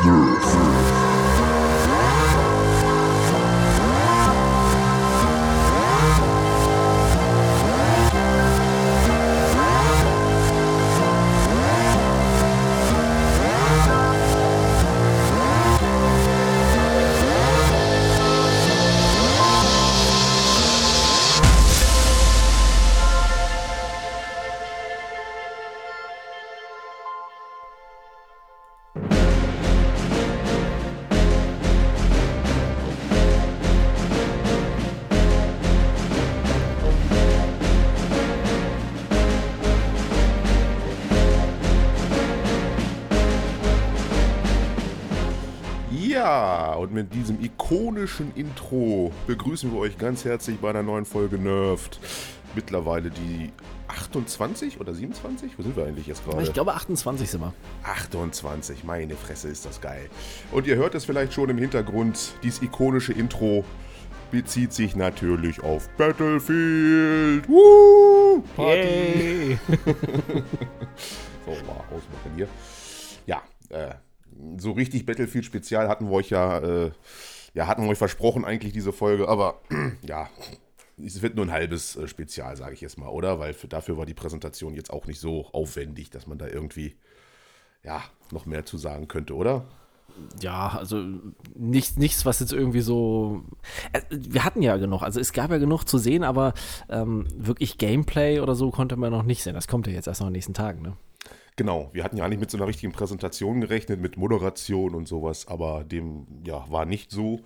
Ja, und mit diesem ikonischen Intro begrüßen wir euch ganz herzlich bei einer neuen Folge Nerved. Mittlerweile die 28 oder 27? Wo sind wir eigentlich jetzt gerade? Ich glaube 28 sind wir. 28, meine Fresse ist das geil. Und ihr hört es vielleicht schon im Hintergrund, dieses ikonische Intro bezieht sich natürlich auf Battlefield. Woo! Party! So, mal ausmachen hier. Ja, äh, so richtig Battlefield-Spezial hatten wir euch ja, äh, ja, hatten wir euch versprochen eigentlich diese Folge, aber ja, es wird nur ein halbes äh, Spezial, sage ich jetzt mal, oder? Weil für, dafür war die Präsentation jetzt auch nicht so aufwendig, dass man da irgendwie, ja, noch mehr zu sagen könnte, oder? Ja, also nichts, nichts, was jetzt irgendwie so. Äh, Wir hatten ja genug, also es gab ja genug zu sehen, aber ähm, wirklich Gameplay oder so konnte man noch nicht sehen. Das kommt ja jetzt erst noch in den nächsten Tagen, ne? Genau, wir hatten ja eigentlich mit so einer richtigen Präsentation gerechnet, mit Moderation und sowas, aber dem, ja, war nicht so.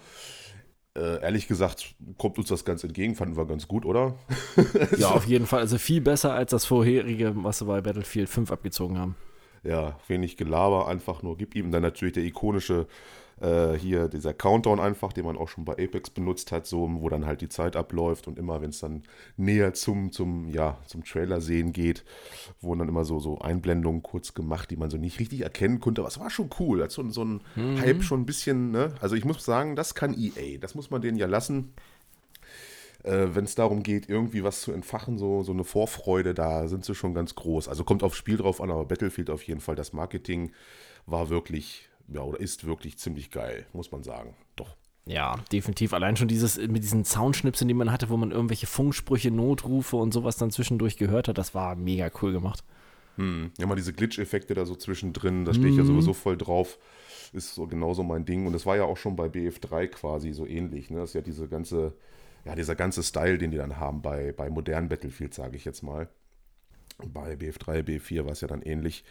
Äh, ehrlich gesagt, kommt uns das ganz entgegen, fanden wir ganz gut, oder? Ja, auf jeden Fall. Also viel besser als das vorherige, was sie bei Battlefield 5 abgezogen haben. ja, wenig Gelaber, einfach nur gib ihm dann natürlich der ikonische äh, hier dieser Countdown einfach, den man auch schon bei Apex benutzt hat, so wo dann halt die Zeit abläuft und immer wenn es dann näher zum zum ja zum Trailer sehen geht, wurden dann immer so so Einblendungen kurz gemacht, die man so nicht richtig erkennen konnte, aber es war schon cool, hat so, so ein Hype schon ein bisschen, ne? Also ich muss sagen, das kann EA, das muss man denen ja lassen. Äh, wenn es darum geht, irgendwie was zu entfachen, so, so eine Vorfreude, da sind sie schon ganz groß. Also kommt aufs Spiel drauf an, aber Battlefield auf jeden Fall, das Marketing war wirklich, ja, oder ist wirklich ziemlich geil, muss man sagen. Doch. Ja, definitiv. Allein schon dieses mit diesen Soundschnipseln, die man hatte, wo man irgendwelche Funksprüche, Notrufe und sowas dann zwischendurch gehört hat, das war mega cool gemacht. Hm. Ja, mal diese Glitch-Effekte da so zwischendrin, da stehe ich ja sowieso voll drauf. Ist so genauso mein Ding. Und das war ja auch schon bei BF3 quasi so ähnlich. Ne? Das ist ja diese ganze, ja, dieser ganze Style, den die dann haben bei, bei modernen Battlefield, sage ich jetzt mal. Bei BF3, BF4 war es ja dann ähnlich.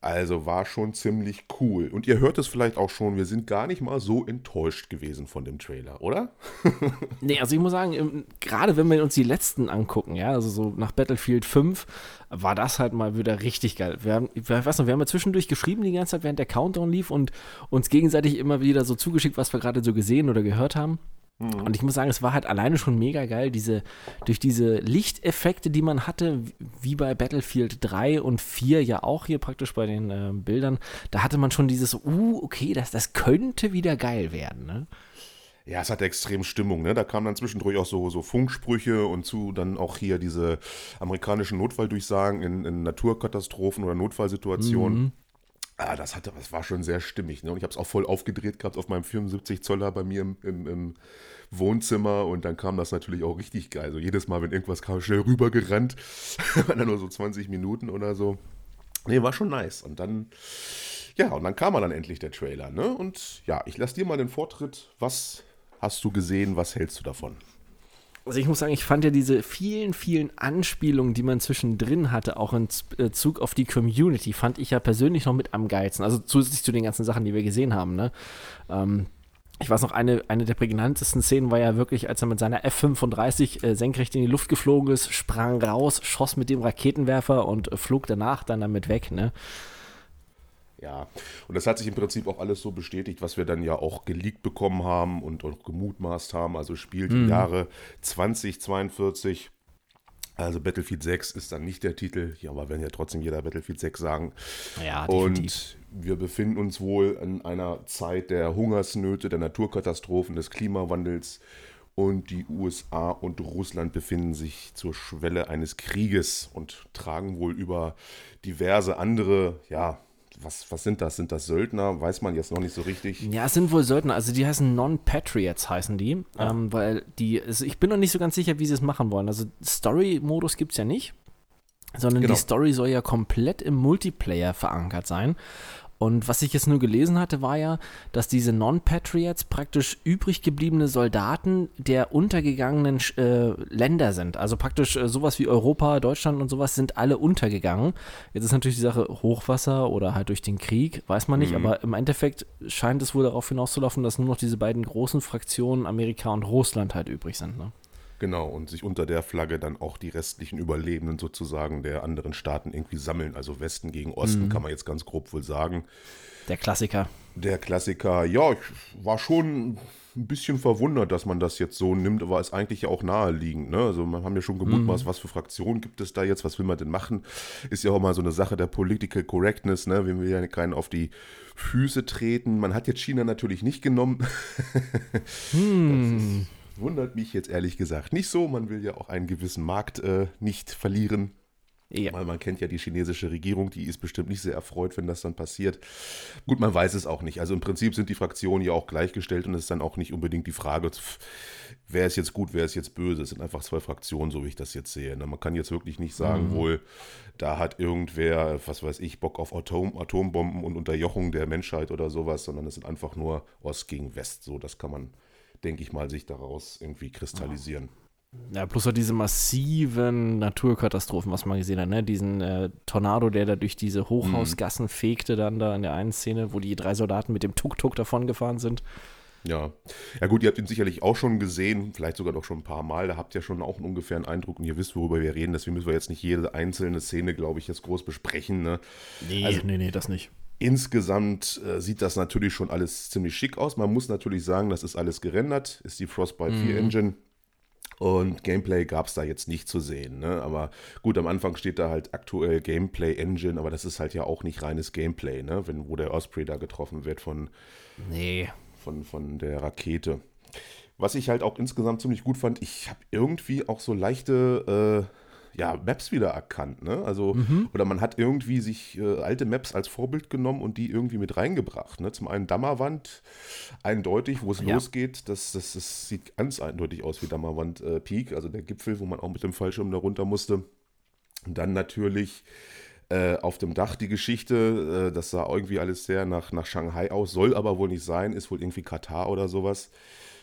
Also war schon ziemlich cool. Und ihr hört es vielleicht auch schon, wir sind gar nicht mal so enttäuscht gewesen von dem Trailer, oder? Nee, also ich muss sagen, gerade wenn wir uns die letzten angucken, ja, also so nach Battlefield 5, war das halt mal wieder richtig geil. Wir haben, ich weiß noch, wir haben ja zwischendurch geschrieben die ganze Zeit, während der Countdown lief und uns gegenseitig immer wieder so zugeschickt, was wir gerade so gesehen oder gehört haben. Und ich muss sagen, es war halt alleine schon mega geil, diese, durch diese Lichteffekte, die man hatte, wie bei Battlefield 3 und 4 ja auch hier praktisch bei den äh, Bildern, da hatte man schon dieses, uh, okay, das, das könnte wieder geil werden, ne? Ja, es hatte extrem Stimmung, ne? Da kamen dann zwischendurch auch so, so Funksprüche und zu dann auch hier diese amerikanischen Notfalldurchsagen in, in Naturkatastrophen oder Notfallsituationen. Ah, das hatte, das war schon sehr stimmig, ne? Und ich habe es auch voll aufgedreht gehabt auf meinem 74 Zoller bei mir im, im, im Wohnzimmer und dann kam das natürlich auch richtig geil. Also jedes Mal, wenn irgendwas kam, schnell rübergerannt. Dann nur so 20 Minuten oder so. Nee, war schon nice. Und dann, ja, und dann kam dann endlich der Trailer, ne? Und ja, ich lasse dir mal den Vortritt. Was hast du gesehen? Was hältst du davon? Also ich muss sagen, ich fand ja diese vielen, vielen Anspielungen, die man zwischendrin hatte, auch in äh, Zug auf die Community, fand ich ja persönlich noch mit am geilsten. Also zusätzlich zu den ganzen Sachen, die wir gesehen haben, ne? Ähm, ich weiß noch, eine, eine der prägnantesten Szenen war ja wirklich, als er mit seiner F-35 äh, senkrecht in die Luft geflogen ist, sprang raus, schoss mit dem Raketenwerfer und äh, flog danach dann damit weg, ne? Ja, und das hat sich im Prinzip auch alles so bestätigt, was wir dann ja auch geleakt bekommen haben und auch gemutmaßt haben. Also spielt im Jahre 2042. Also Battlefield 6 ist dann nicht der Titel, ja, aber werden ja trotzdem jeder Battlefield 6 sagen. Ja, Und wir befinden uns wohl in einer Zeit der Hungersnöte, der Naturkatastrophen, des Klimawandels. Und die USA und Russland befinden sich zur Schwelle eines Krieges und tragen wohl über diverse andere, ja, was, was sind das? Sind das Söldner? Weiß man jetzt noch nicht so richtig. Ja, es sind wohl Söldner. Also die heißen Non-Patriots, heißen die. Ah. Ähm, weil die, also ich bin noch nicht so ganz sicher, wie sie es machen wollen. Also Story-Modus gibt es ja nicht. Sondern Genau. die Story soll ja komplett im Multiplayer verankert sein. Und was ich jetzt nur gelesen hatte, war ja, dass diese Non-Patriots praktisch übrig gebliebene Soldaten der untergegangenen äh, Länder sind. Also praktisch äh, sowas wie Europa, Deutschland und sowas sind alle untergegangen. Jetzt ist natürlich die Sache Hochwasser oder halt durch den Krieg, weiß man nicht, Mhm. aber im Endeffekt scheint es wohl darauf hinauszulaufen, dass nur noch diese beiden großen Fraktionen, Amerika und Russland, halt übrig sind. Ne? Genau, und sich unter der Flagge dann auch die restlichen Überlebenden sozusagen der anderen Staaten irgendwie sammeln. Also Westen gegen Osten, Mhm. kann man jetzt ganz grob wohl sagen. Der Klassiker. Der Klassiker, ja, ich war schon ein bisschen verwundert, dass man das jetzt so nimmt, aber ist eigentlich ja auch naheliegend. Ne? Also man haben ja schon gemutmaßt, was für Fraktionen gibt es da jetzt, was will man denn machen? Ist ja auch mal so eine Sache der Political Correctness, ne? Wir will ja keinen auf die Füße treten. Man hat jetzt China natürlich nicht genommen. Hm. Wundert mich jetzt ehrlich gesagt nicht so. Man will ja auch einen gewissen Markt äh, nicht verlieren. Ja. Weil man kennt ja die chinesische Regierung, die ist bestimmt nicht sehr erfreut, wenn das dann passiert. Gut, man weiß es auch nicht. Also im Prinzip sind die Fraktionen ja auch gleichgestellt und es ist dann auch nicht unbedingt die Frage, wer ist jetzt gut, wer ist jetzt böse. Es sind einfach zwei Fraktionen, so wie ich das jetzt sehe. ne? Man kann jetzt wirklich nicht sagen, wohl, da hat irgendwer, was weiß ich, Bock auf Atom, Atombomben und Unterjochung der Menschheit oder sowas, sondern es sind einfach nur Ost gegen West. So, das kann man, denke ich mal, sich daraus irgendwie kristallisieren. Ja, plus auch diese massiven Naturkatastrophen, was man gesehen hat, ne? Diesen äh, Tornado, der da durch diese Hochhausgassen fegte, dann da in der einen Szene, wo die drei Soldaten mit dem Tuk-Tuk davongefahren sind. Ja. Ja gut, ihr habt ihn sicherlich auch schon gesehen, vielleicht sogar noch schon ein paar Mal. Da habt ihr schon auch einen ungefähren Eindruck und ihr wisst, worüber wir reden. Deswegen müssen wir jetzt nicht jede einzelne Szene, glaube ich, jetzt groß besprechen. Ne? Nee, Also- nee, nee, das nicht. Insgesamt äh, sieht das natürlich schon alles ziemlich schick aus. Man muss natürlich sagen, das ist alles gerendert, ist die Frostbite 4 Engine. Und Gameplay gab es da jetzt nicht zu sehen. Ne? Aber gut, am Anfang steht da halt aktuell Gameplay Engine, aber das ist halt ja auch nicht reines Gameplay, ne? Wenn, wo der Osprey da getroffen wird von, Nee. von, von der Rakete. Was ich halt auch insgesamt ziemlich gut fand, ich habe irgendwie auch so leichte äh, ja, Maps wieder erkannt. Ne? Also, oder man hat irgendwie sich äh, alte Maps als Vorbild genommen und die irgendwie mit reingebracht. Ne? Zum einen Dammerwand, eindeutig, wo es Ja. losgeht. Das, das, das sieht ganz eindeutig aus wie Dammerwand äh, Peak, also der Gipfel, wo man auch mit dem Fallschirm da runter musste. Und dann natürlich äh, auf dem Dach die Geschichte, äh, das sah irgendwie alles sehr nach, nach Shanghai aus, soll aber wohl nicht sein, ist wohl irgendwie Katar oder sowas.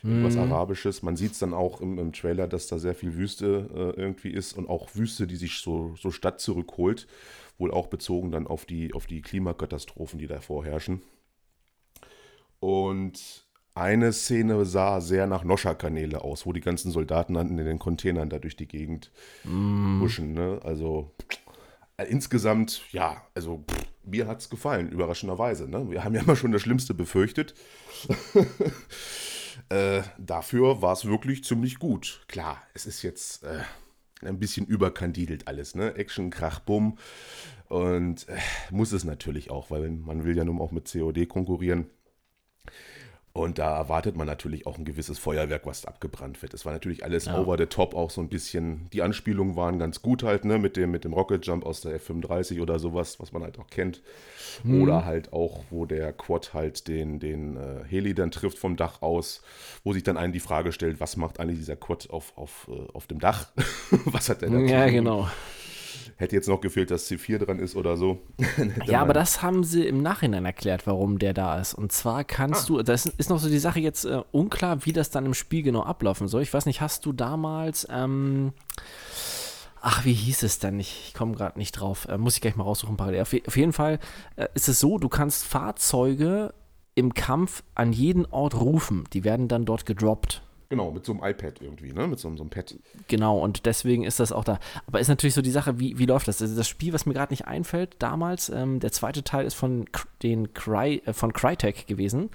Irgendwas Arabisches. Man sieht es dann auch im, im Trailer, dass da sehr viel Wüste äh, irgendwie ist und auch Wüste, die sich so, so Stadt zurückholt. Wohl auch bezogen dann auf die, auf die Klimakatastrophen, die da vorherrschen. Und eine Szene sah sehr nach Noscha-Kanäle aus, wo die ganzen Soldaten dann in den Containern da durch die Gegend huschen. Ne? Also äh, insgesamt, ja, also pff, mir hat es gefallen, überraschenderweise. Ne? Wir haben ja immer schon das Schlimmste befürchtet. äh, dafür war es wirklich ziemlich gut. Klar, es ist jetzt äh, ein bisschen überkandidelt alles, ne? Action, Krach, Bumm. Und äh, muss es natürlich auch, weil man will ja nun auch mit COD konkurrieren. Und da erwartet man natürlich auch ein gewisses Feuerwerk, was abgebrannt wird. Es war natürlich alles Ja. over the top, auch so ein bisschen. Die Anspielungen waren ganz gut halt, ne, mit dem, mit dem Rocket Jump aus der F-35 oder sowas, was man halt auch kennt. Oder halt auch, wo der Quad halt den, den äh, Heli dann trifft vom Dach aus, wo sich dann einen die Frage stellt, was macht eigentlich dieser Quad auf, auf, äh, auf dem Dach? was hat der da Ja, tun? genau. Hätte jetzt noch gefehlt, dass C4 dran ist oder so. Ja, aber das haben sie im Nachhinein erklärt, warum der da ist. Und zwar kannst du, das ist noch so die Sache jetzt äh, unklar, wie das dann im Spiel genau ablaufen soll. Ich weiß nicht, hast du damals, ähm, ach, wie hieß es denn? Ich, ich komme gerade nicht drauf. Äh, muss ich gleich mal raussuchen parallel. Auf, auf jeden Fall äh, ist es so, du kannst Fahrzeuge im Kampf an jeden Ort rufen. Die werden dann dort gedroppt. Genau, mit so einem iPad irgendwie, ne? Mit so, einem- so einem Pad. Genau, und deswegen ist das auch da. Aber ist natürlich so die Sache, wie, wie läuft das? Also das Spiel, was mir gerade nicht einfällt, damals, ähm, der zweite Teil ist von, den Cry, äh, von Crytek gewesen.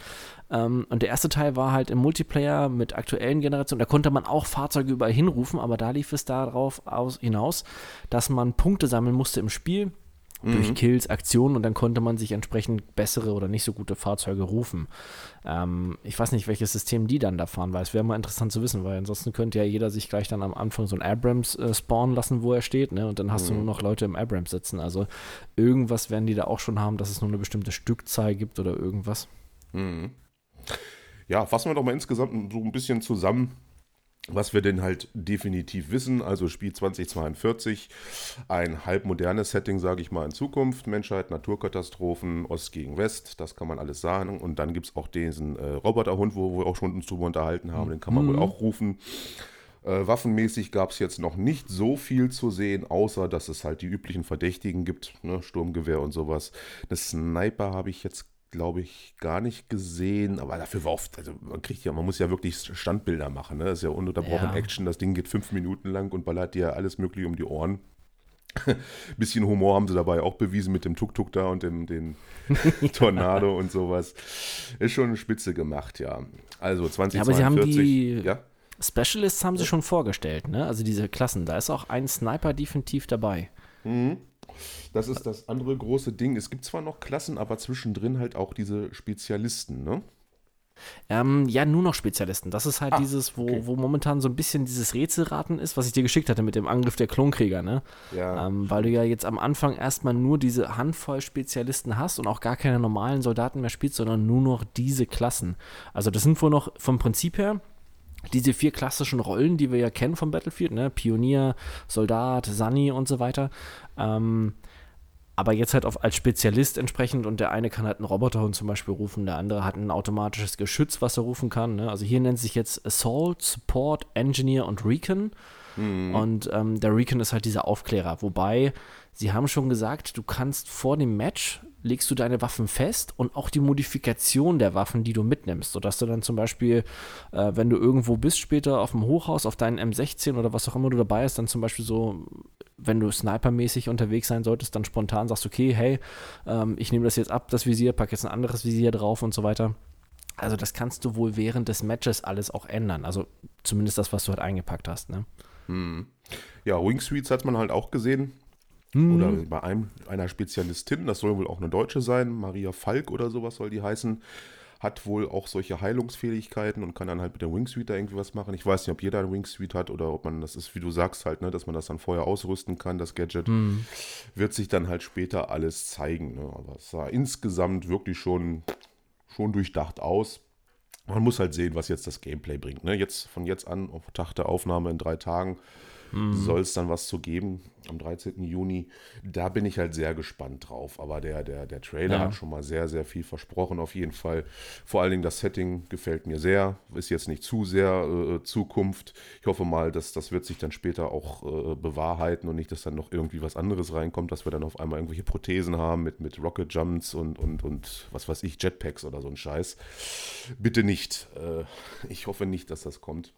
Ähm, und der erste Teil war halt im Multiplayer mit aktuellen Generationen. Da konnte man auch Fahrzeuge überall hinrufen, aber da lief es darauf aus, hinaus, dass man Punkte sammeln musste im Spiel durch Kills, Aktionen und dann konnte man sich entsprechend bessere oder nicht so gute Fahrzeuge rufen. Ähm, ich weiß nicht, welches System die dann da fahren, weil es wäre mal interessant zu wissen, weil ansonsten könnte ja jeder sich gleich dann am Anfang so ein Abrams äh, spawnen lassen, wo er steht, ne? Und dann hast du nur noch Leute im Abrams sitzen. Also irgendwas werden die da auch schon haben, dass es nur eine bestimmte Stückzahl gibt oder irgendwas. Ja, fassen wir doch mal insgesamt so ein bisschen zusammen, was wir denn halt definitiv wissen. Also Spiel 2042, ein halbmodernes Setting, sage ich mal, in Zukunft. Menschheit, Naturkatastrophen, Ost gegen West, das kann man alles sagen. Und dann gibt es auch diesen äh, Roboterhund, wo wir auch schon uns drüber unterhalten haben, den kann man wohl auch rufen. Äh, waffenmäßig gab es jetzt noch nicht so viel zu sehen, außer dass es halt die üblichen Verdächtigen gibt, ne? Sturmgewehr und sowas. Eine Sniper habe ich jetzt, glaube ich, gar nicht gesehen, aber dafür war oft, also man kriegt ja, man muss ja wirklich Standbilder machen, ne? Das ist ja ununterbrochen Ja. Action, das Ding geht fünf Minuten lang und ballert dir alles mögliche um die Ohren. Bisschen Humor haben sie dabei auch bewiesen mit dem Tuk-Tuk da und dem den Tornado und sowas. Ist schon spitze gemacht, ja. Also 2042. Ja, aber sie haben die- ja? Specialists haben sie schon vorgestellt, ne? Also diese Klassen, da ist auch ein Sniper definitiv dabei. Das ist das andere große Ding. Es gibt zwar noch Klassen, aber zwischendrin halt auch diese Spezialisten, ne? Ähm, ja, nur noch Spezialisten. Das ist halt Ah, dieses, wo, okay. wo momentan so ein bisschen dieses Rätselraten ist, was ich dir geschickt hatte mit dem Angriff der Klonkrieger, ne? Ja. Ähm, weil du ja jetzt am Anfang erstmal nur diese Handvoll Spezialisten hast und auch gar keine normalen Soldaten mehr spielst, sondern nur noch diese Klassen. Also das sind wohl noch vom Prinzip her diese vier klassischen Rollen, die wir ja kennen vom Battlefield, ne? Pionier, Soldat, Sunny und so weiter. Ähm, aber jetzt halt auf, als Spezialist entsprechend und der eine kann halt einen Roboterhund zum Beispiel rufen, der andere hat ein automatisches Geschütz, was er rufen kann. Ne? Also hier nennt sich jetzt Assault, Support, Engineer und Recon. Und ähm, der Recon ist halt dieser Aufklärer. Wobei, sie haben schon gesagt, du kannst vor dem Match legst du deine Waffen fest und auch die Modifikation der Waffen, die du mitnimmst, sodass du dann zum Beispiel, äh, wenn du irgendwo bist später auf dem Hochhaus, auf deinen M16 oder was auch immer du dabei hast, dann zum Beispiel so, wenn du snipermäßig unterwegs sein solltest, dann spontan sagst, okay, hey, ähm, ich nehme das jetzt ab, das Visier, pack jetzt ein anderes Visier drauf und so weiter. Also das kannst du wohl während des Matches alles auch ändern. Also zumindest das, was du halt eingepackt hast. Ne? Ja, Wingsuits hat man halt auch gesehen. Hm. Oder bei einem, einer Spezialistin, das soll wohl auch eine Deutsche sein, Maria Falk oder sowas soll die heißen, hat wohl auch solche Heilungsfähigkeiten und kann dann halt mit der Wingsuit da irgendwie was machen. Ich weiß nicht, ob jeder eine Wingsuit hat oder ob man, das ist, wie du sagst halt, ne, dass man das dann vorher ausrüsten kann, das Gadget. Wird sich dann halt später alles zeigen. Ne? Aber es sah insgesamt wirklich schon, schon durchdacht aus. Man muss halt sehen, was jetzt das Gameplay bringt. Ne? Jetzt von jetzt an, auf Tag der Aufnahme in drei Tagen, soll es dann was zu geben am 13. Juni. Da bin ich halt sehr gespannt drauf. Aber der, der, der Trailer Ja. hat schon mal sehr, sehr viel versprochen, auf jeden Fall. Vor allen Dingen das Setting gefällt mir sehr. Ist jetzt nicht zu sehr äh, Zukunft. Ich hoffe mal, dass das wird sich dann später auch äh, bewahrheiten und nicht, dass dann noch irgendwie was anderes reinkommt, dass wir dann auf einmal irgendwelche Prothesen haben mit, mit Rocket Jumps und, und, und was weiß ich, Jetpacks oder so ein Scheiß. Bitte nicht. Äh, ich hoffe nicht, dass das kommt.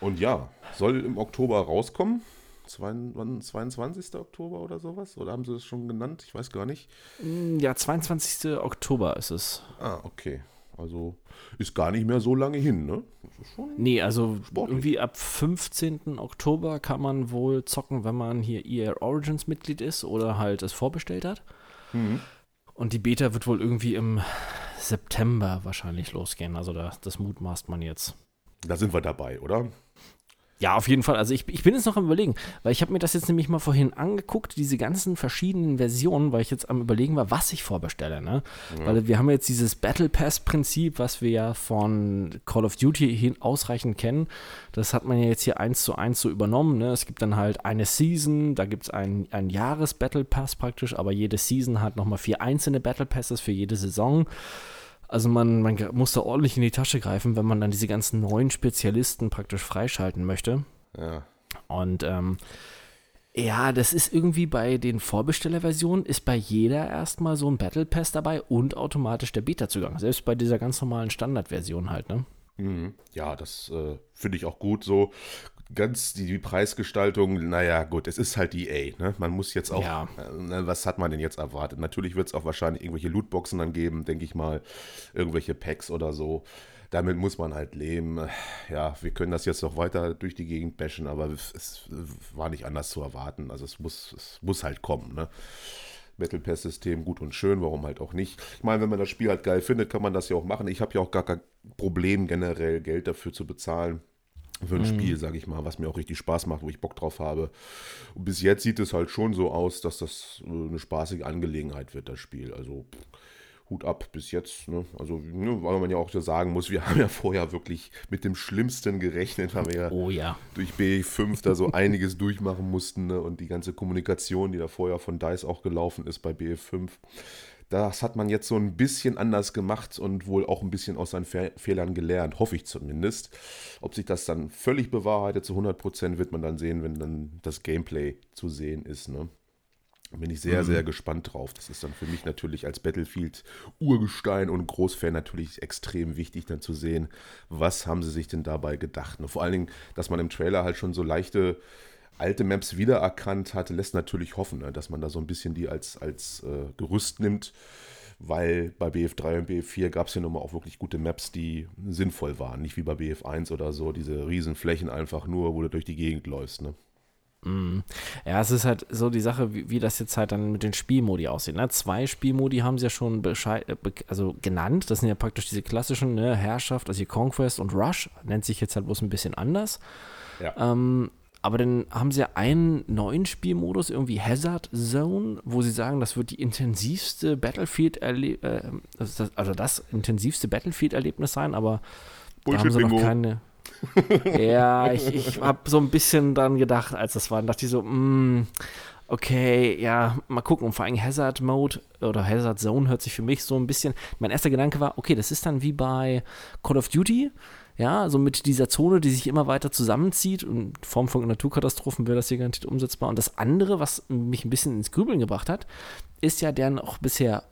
Und ja, soll im Oktober rauskommen. Zwei, wann, 22. Oktober oder sowas? Oder haben sie es schon genannt? Ich weiß gar nicht. Ja, 22. Oktober ist es. Ah, okay. Also ist gar nicht mehr so lange hin, ne? Das. Nee, also Sportlich. irgendwie ab 15. Oktober kann man wohl zocken, wenn man hier EA Origins Mitglied ist oder halt es vorbestellt hat. Und die Beta wird wohl irgendwie im September wahrscheinlich losgehen. Also da, das mutmaßt man jetzt. Da sind wir dabei, oder? Ja, auf jeden Fall. Also ich, ich bin jetzt noch am überlegen, weil ich habe mir das jetzt nämlich mal vorhin angeguckt, diese ganzen verschiedenen Versionen, weil ich jetzt am überlegen war, was ich vorbestelle. Ne? Weil wir haben jetzt dieses Battle Pass-Prinzip, was wir ja von Call of Duty hin ausreichend kennen. Das hat man ja jetzt hier eins zu eins so übernommen. Ne? Es gibt dann halt eine Season, da gibt es einen, einen Jahres-Battle Pass praktisch, aber jede Season hat nochmal vier einzelne Battle Passes für jede Saison. Also man, man muss da ordentlich in die Tasche greifen, wenn man dann diese ganzen neuen Spezialisten praktisch freischalten möchte. Ja. Und ähm, ja, das ist irgendwie bei den Vorbestellerversionen ist bei jeder erstmal so ein Battle Pass dabei und automatisch der Beta-Zugang. Selbst bei dieser ganz normalen Standardversion halt, ne? Mhm. Ja, das äh, finde ich auch gut so. Ganz die, die Preisgestaltung, naja, gut, es ist halt EA, ne? Man muss jetzt auch, Ja. äh, na, was hat man denn jetzt erwartet? Natürlich wird es auch wahrscheinlich irgendwelche Lootboxen dann geben, denke ich mal, irgendwelche Packs oder so. damit muss man halt leben. Ja, wir können das jetzt noch weiter durch die Gegend bashen, aber es war nicht anders zu erwarten. Also es muss, es muss halt kommen. Ne? Battle Pass System gut und schön, warum halt auch nicht. Ich meine, wenn man das Spiel halt geil findet, kann man das ja auch machen. Ich habe ja auch gar kein Problem, generell Geld dafür zu bezahlen. Für ein mhm. Spiel, sage ich mal, was mir auch richtig Spaß macht, wo ich Bock drauf habe. Und bis jetzt sieht es halt schon so aus, dass das äh, eine spaßige Angelegenheit wird, das Spiel. Also pff Hut ab bis jetzt. Ne? Also, ne, weil man ja auch so sagen muss, wir haben ja vorher wirklich mit dem Schlimmsten gerechnet, weil wir ja, oh, ja. durch B5 da so einiges durchmachen mussten ne? und die ganze Kommunikation, die da vorher von DICE auch gelaufen ist bei BF5. Das hat man jetzt so ein bisschen anders gemacht und wohl auch ein bisschen aus seinen Fe Fehlern gelernt, hoffe ich zumindest. Ob sich das dann völlig bewahrheitet zu 100% wird man dann sehen, wenn dann das Gameplay zu sehen ist. Ne? bin ich sehr, mhm. sehr gespannt drauf. Das ist dann für mich natürlich als Battlefield-Urgestein und Großfan natürlich extrem wichtig, dann zu sehen, was haben sie sich denn dabei gedacht. Und vor allen Dingen, dass man im Trailer halt schon so leichte alte Maps wiedererkannt hat, lässt natürlich hoffen, ne, dass man da so ein bisschen die als, als äh, Gerüst nimmt, weil bei BF3 und BF4 gab es ja nun mal auch wirklich gute Maps, die sinnvoll waren. Nicht wie bei BF1 oder so, diese riesen Flächen einfach nur, wo du durch die Gegend läufst. Ne? Mhm. Ja, es ist halt so die Sache, wie, wie, das jetzt halt dann mit den Spielmodi aussieht. Ne? Zwei Spielmodi haben sie ja schon Bescheid, äh, also genannt. Das sind ja praktisch diese klassischen ne? Herrschaft, also hier Conquest und Rush. Nennt sich jetzt halt bloß ein bisschen anders. Ja. Ähm, aber dann haben sie ja einen neuen Spielmodus, irgendwie Hazard Zone, wo sie sagen, das wird die intensivste Battlefield, äh, also das intensivste Battlefield-Erlebnis sein, aber da haben sie noch keine ja, ich, ich habe so ein bisschen dran gedacht, als das war. Und dachte ich so, mm, okay, ja, mal gucken. Und vor allem Hazard Mode oder Hazard Zone hört sich für mich so ein bisschen. Mein erster Gedanke war, okay, das ist dann wie bei Call of Duty. Ja, so mit dieser Zone, die sich immer weiter zusammenzieht. Und in Form von Naturkatastrophen wäre das hier garantiert umsetzbar. Und das andere, was mich ein bisschen ins Grübeln gebracht hat, ist ja der noch bisher,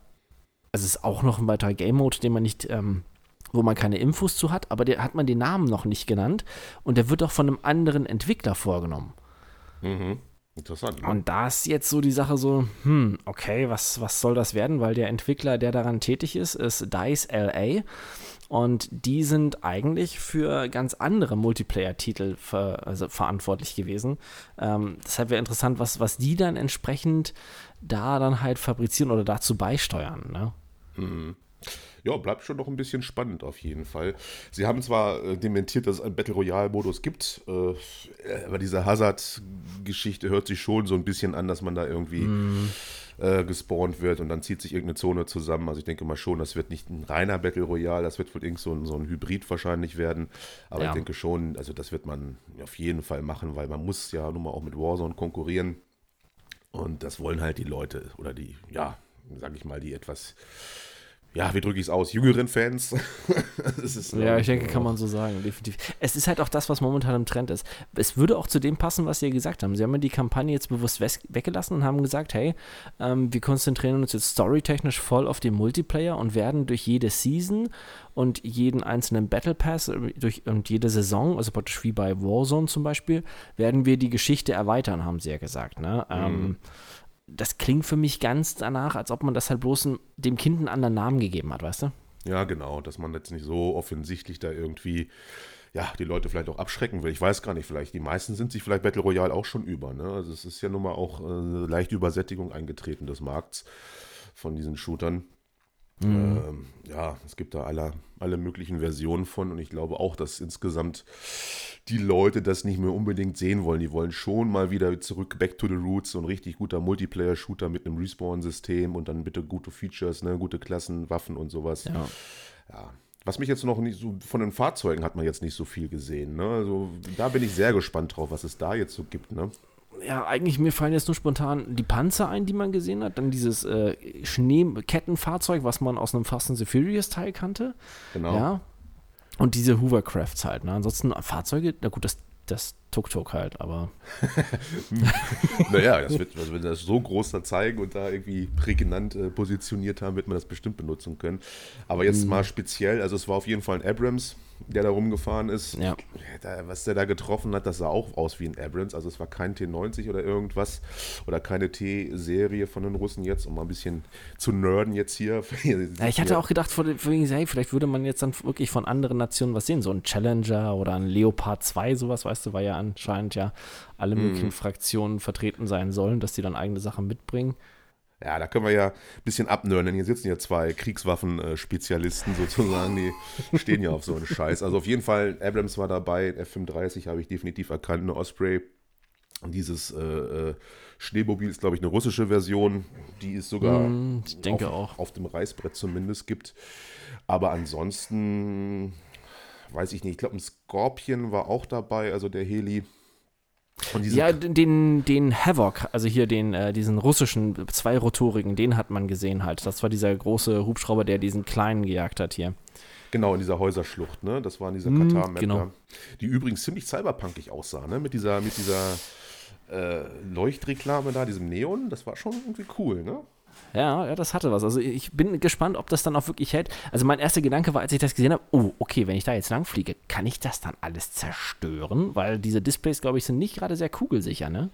also es ist auch noch ein weiterer Game Mode, den man nicht ähm, wo man keine Infos zu hat, aber der hat man den Namen noch nicht genannt und der wird auch von einem anderen Entwickler vorgenommen. Mhm. Interessant. Ne? Und da ist jetzt so die Sache so, hm, okay, was, was soll das werden? Weil der Entwickler, der daran tätig ist, ist DICE LA. Und die sind eigentlich für ganz andere Multiplayer-Titel ver, also verantwortlich gewesen. Ähm, deshalb wäre interessant, was, was die dann entsprechend da dann halt fabrizieren oder dazu beisteuern. Ne? Mhm ja, bleibt schon noch ein bisschen spannend auf jeden Fall. Sie haben zwar äh, dementiert, dass es einen Battle Royale-Modus gibt, äh, aber diese Hazard-Geschichte hört sich schon so ein bisschen an, dass man da irgendwie mm. äh, gespawnt wird und dann zieht sich irgendeine Zone zusammen. Also ich denke mal schon, das wird nicht ein reiner Battle Royale, das wird wohl irgend so ein, so ein Hybrid wahrscheinlich werden. Aber ja. ich denke schon, also das wird man auf jeden Fall machen, weil man muss ja nun mal auch mit Warzone konkurrieren. Und das wollen halt die Leute oder die, ja, sag ich mal, die etwas ja, wie drücke ich es aus, jüngeren Fans. ist, ja, ich denke, kann man so sagen, definitiv. Es ist halt auch das, was momentan im Trend ist. Es würde auch zu dem passen, was Sie ja gesagt haben. Sie haben ja die Kampagne jetzt bewusst weggelassen und haben gesagt, hey, ähm, wir konzentrieren uns jetzt storytechnisch voll auf den Multiplayer und werden durch jede Season und jeden einzelnen Battle Pass äh, durch, und jede Saison, also praktisch wie bei Warzone zum Beispiel, werden wir die Geschichte erweitern, haben Sie ja gesagt. Ne? Ähm, mhm. Ähm, das klingt für mich ganz danach, als ob man das halt bloß dem Kind einen anderen Namen gegeben hat, weißt du? Ja, genau, dass man jetzt nicht so offensichtlich da irgendwie, ja, die Leute vielleicht auch abschrecken will. Ich weiß gar nicht, vielleicht, die meisten sind sich vielleicht Battle Royale auch schon über, ne? Also es ist ja nun mal auch äh, eine leichte Übersättigung eingetreten des Markts von diesen Shootern. Mhm. Ähm, ja, es gibt da alle, alle möglichen Versionen von und ich glaube auch, dass insgesamt die Leute das nicht mehr unbedingt sehen wollen. Die wollen schon mal wieder zurück, back to the roots, so ein richtig guter Multiplayer-Shooter mit einem Respawn-System und dann bitte gute Features, ne, gute Klassen, Waffen und sowas. Ja. ja. Was mich jetzt noch nicht so, von den Fahrzeugen hat man jetzt nicht so viel gesehen. Ne? Also da bin ich sehr gespannt drauf, was es da jetzt so gibt. Ne? Ja, eigentlich mir fallen jetzt nur spontan die Panzer ein, die man gesehen hat. Dann dieses äh, Schneekettenfahrzeug, was man aus einem Fast and the Furious Teil kannte. Genau. Ja. Und diese Hoovercrafts halt. Ne? Ansonsten Fahrzeuge, na gut, das, das Tuk-Tuk halt, aber. naja, das wird, also wenn wir das so groß da zeigen und da irgendwie prägnant äh, positioniert haben, wird man das bestimmt benutzen können. Aber jetzt mhm. mal speziell, also es war auf jeden Fall ein Abrams, der da rumgefahren ist. Ja. Da, was der da getroffen hat, das sah auch aus wie ein Abrams. Also es war kein T90 oder irgendwas oder keine T-Serie von den Russen jetzt, um mal ein bisschen zu nerden jetzt hier. ja, ich hatte auch gedacht, hey, vielleicht würde man jetzt dann wirklich von anderen Nationen was sehen. So ein Challenger oder ein Leopard 2, sowas, weißt du, weil ja anscheinend ja alle möglichen mhm. Fraktionen vertreten sein sollen, dass die dann eigene Sachen mitbringen. Ja, da können wir ja ein bisschen abnörden, denn hier sitzen ja zwei Kriegswaffen-Spezialisten sozusagen, die stehen ja auf so einen Scheiß. Also auf jeden Fall, Abrams war dabei, F-35 habe ich definitiv erkannt, eine Osprey. Dieses äh, äh, Schneemobil ist, glaube ich, eine russische Version, die es sogar ich denke auf, auch. auf dem Reißbrett zumindest gibt. Aber ansonsten weiß ich nicht, ich glaube, ein Scorpion war auch dabei, also der Heli ja, den, den Havoc, also hier den, äh, diesen russischen zweirotorigen, den hat man gesehen halt. Das war dieser große Hubschrauber, der diesen kleinen gejagt hat hier. Genau, in dieser Häuserschlucht, ne? Das war in dieser mm. Genau. Die übrigens ziemlich cyberpunkig aussah, ne? Mit dieser, mit dieser äh, Leuchtreklame da, diesem Neon. Das war schon irgendwie cool, ne? Ja, ja, das hatte was. Also ich bin gespannt, ob das dann auch wirklich hält. Also mein erster Gedanke war, als ich das gesehen habe, oh, okay, wenn ich da jetzt lang fliege, kann ich das dann alles zerstören? Weil diese Displays, glaube ich, sind nicht gerade sehr kugelsicher, ne?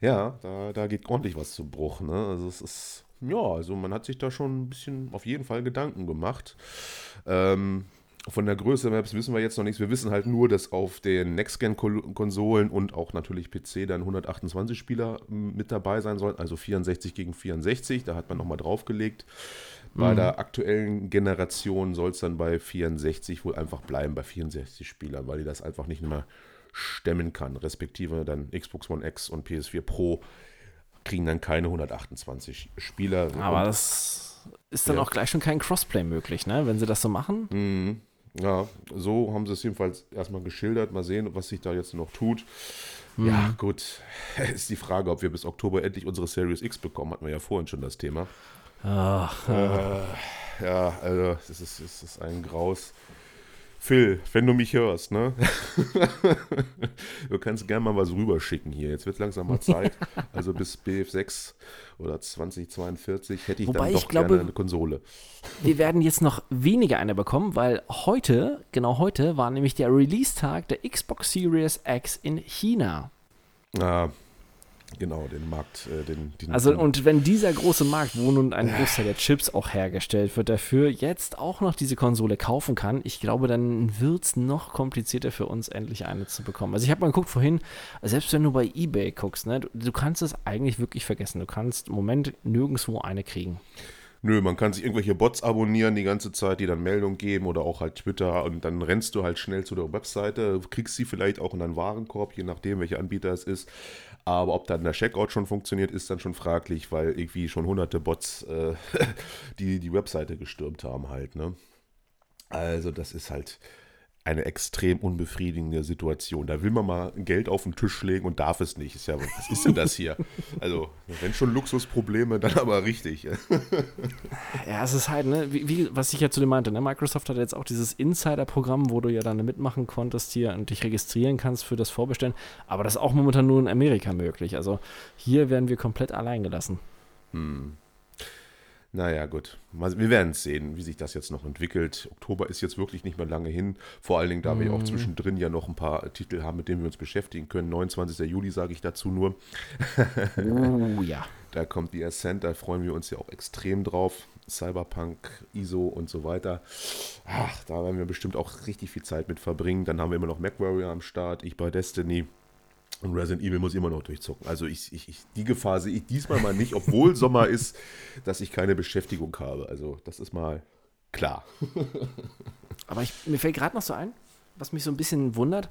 Ja, da, da geht ordentlich was zu Bruch, ne? Also es ist, ja, also man hat sich da schon ein bisschen auf jeden Fall Gedanken gemacht. Ähm, von der Größe der Maps wissen wir jetzt noch nichts. Wir wissen halt nur, dass auf den Next-Gen-Konsolen und auch natürlich PC dann 128 Spieler mit dabei sein sollen, also 64 gegen 64. Da hat man nochmal draufgelegt. Bei mhm. der aktuellen Generation soll es dann bei 64 wohl einfach bleiben, bei 64 Spielern, weil die das einfach nicht mehr stemmen kann. Respektive dann Xbox One X und PS4 Pro kriegen dann keine 128 Spieler. Aber das ist dann ja. auch gleich schon kein Crossplay möglich, ne? Wenn sie das so machen. Mhm. Ja, so haben sie es jedenfalls erstmal geschildert. Mal sehen, was sich da jetzt noch tut. Mhm. Ja, gut. Ist die Frage, ob wir bis Oktober endlich unsere Series X bekommen. Hatten wir ja vorhin schon das Thema. Ach, äh, ja, also es ist, es ist ein Graus. Phil, wenn du mich hörst, ne? du kannst gerne mal was rüberschicken hier. Jetzt wird langsam mal Zeit. Also bis BF6 oder 2042 hätte ich Wobei dann doch ich glaube, gerne eine Konsole. Wir werden jetzt noch weniger eine bekommen, weil heute, genau heute, war nämlich der Release-Tag der Xbox Series X in China. Ah, Genau, den Markt, äh, den, den, Also und wenn dieser große Markt, wo nun ein Großteil der Chips auch hergestellt wird, dafür jetzt auch noch diese Konsole kaufen kann, ich glaube, dann wird es noch komplizierter für uns, endlich eine zu bekommen. Also ich habe mal geguckt vorhin, selbst wenn du bei Ebay guckst, ne, du, du kannst es eigentlich wirklich vergessen. Du kannst im Moment nirgendwo eine kriegen. Nö, man kann sich irgendwelche Bots abonnieren die ganze Zeit, die dann Meldungen geben oder auch halt Twitter und dann rennst du halt schnell zu der Webseite, kriegst sie vielleicht auch in deinen Warenkorb, je nachdem, welcher Anbieter es ist. Aber ob dann der Checkout schon funktioniert, ist dann schon fraglich, weil irgendwie schon hunderte Bots äh, die die Webseite gestürmt haben halt. Ne? Also das ist halt eine extrem unbefriedigende Situation. Da will man mal Geld auf den Tisch legen und darf es nicht. Ist ja, was ist denn das hier? Also, wenn schon Luxusprobleme, dann aber richtig. ja, es ist halt, ne, wie, wie, was ich ja zu dem meinte, ne, Microsoft hat jetzt auch dieses Insider-Programm, wo du ja dann mitmachen konntest hier und dich registrieren kannst für das Vorbestellen. Aber das ist auch momentan nur in Amerika möglich. Also hier werden wir komplett allein gelassen. Hm. Naja, gut. Wir werden sehen, wie sich das jetzt noch entwickelt. Oktober ist jetzt wirklich nicht mehr lange hin. Vor allen Dingen, da mm. wir auch mhm. zwischendrin ja noch ein paar Titel haben, mit denen wir uns beschäftigen können. 29. Juli sage ich dazu nur. Oh ja. Da kommt die Ascent, da freuen wir uns ja auch extrem drauf. Cyberpunk, ISO und so weiter. Ach, da werden wir bestimmt auch richtig viel Zeit mit verbringen. Dann haben wir immer noch MacWarrior am Start, ich bei Destiny. Und Resident Evil muss immer noch durchzucken. Also ich, ich, ich, die Gefahr sehe ich diesmal mal nicht, obwohl Sommer ist, dass ich keine Beschäftigung habe. Also das ist mal klar. Aber ich, mir fällt gerade noch so ein, was mich so ein bisschen wundert.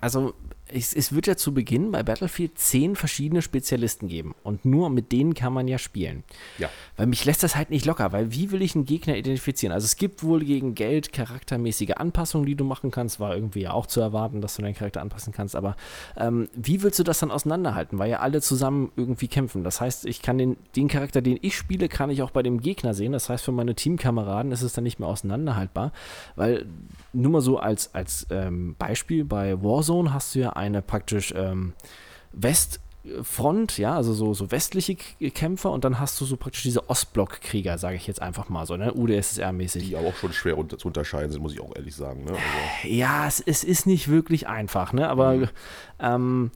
Also es, es, wird ja zu Beginn bei Battlefield zehn verschiedene Spezialisten geben und nur mit denen kann man ja spielen. Ja. Weil mich lässt das halt nicht locker, weil wie will ich einen Gegner identifizieren? Also es gibt wohl gegen Geld charaktermäßige Anpassungen, die du machen kannst, war irgendwie ja auch zu erwarten, dass du deinen Charakter anpassen kannst, aber ähm, wie willst du das dann auseinanderhalten? Weil ja alle zusammen irgendwie kämpfen. Das heißt, ich kann den, den Charakter, den ich spiele, kann ich auch bei dem Gegner sehen. Das heißt, für meine Teamkameraden ist es dann nicht mehr auseinanderhaltbar, weil nur mal so als, als ähm, Beispiel bei War Warzone hast du ja eine praktisch ähm, Westfront, ja, also so, so westliche K Kämpfer und dann hast du so praktisch diese Ostblock-Krieger, sage ich jetzt einfach mal so, ne, UdSSR-mäßig. Die aber auch schon schwer unter, zu unterscheiden sind, muss ich auch ehrlich sagen. Ne? Also. Ja, es, es, ist nicht wirklich einfach, ne, aber mhm. ähm,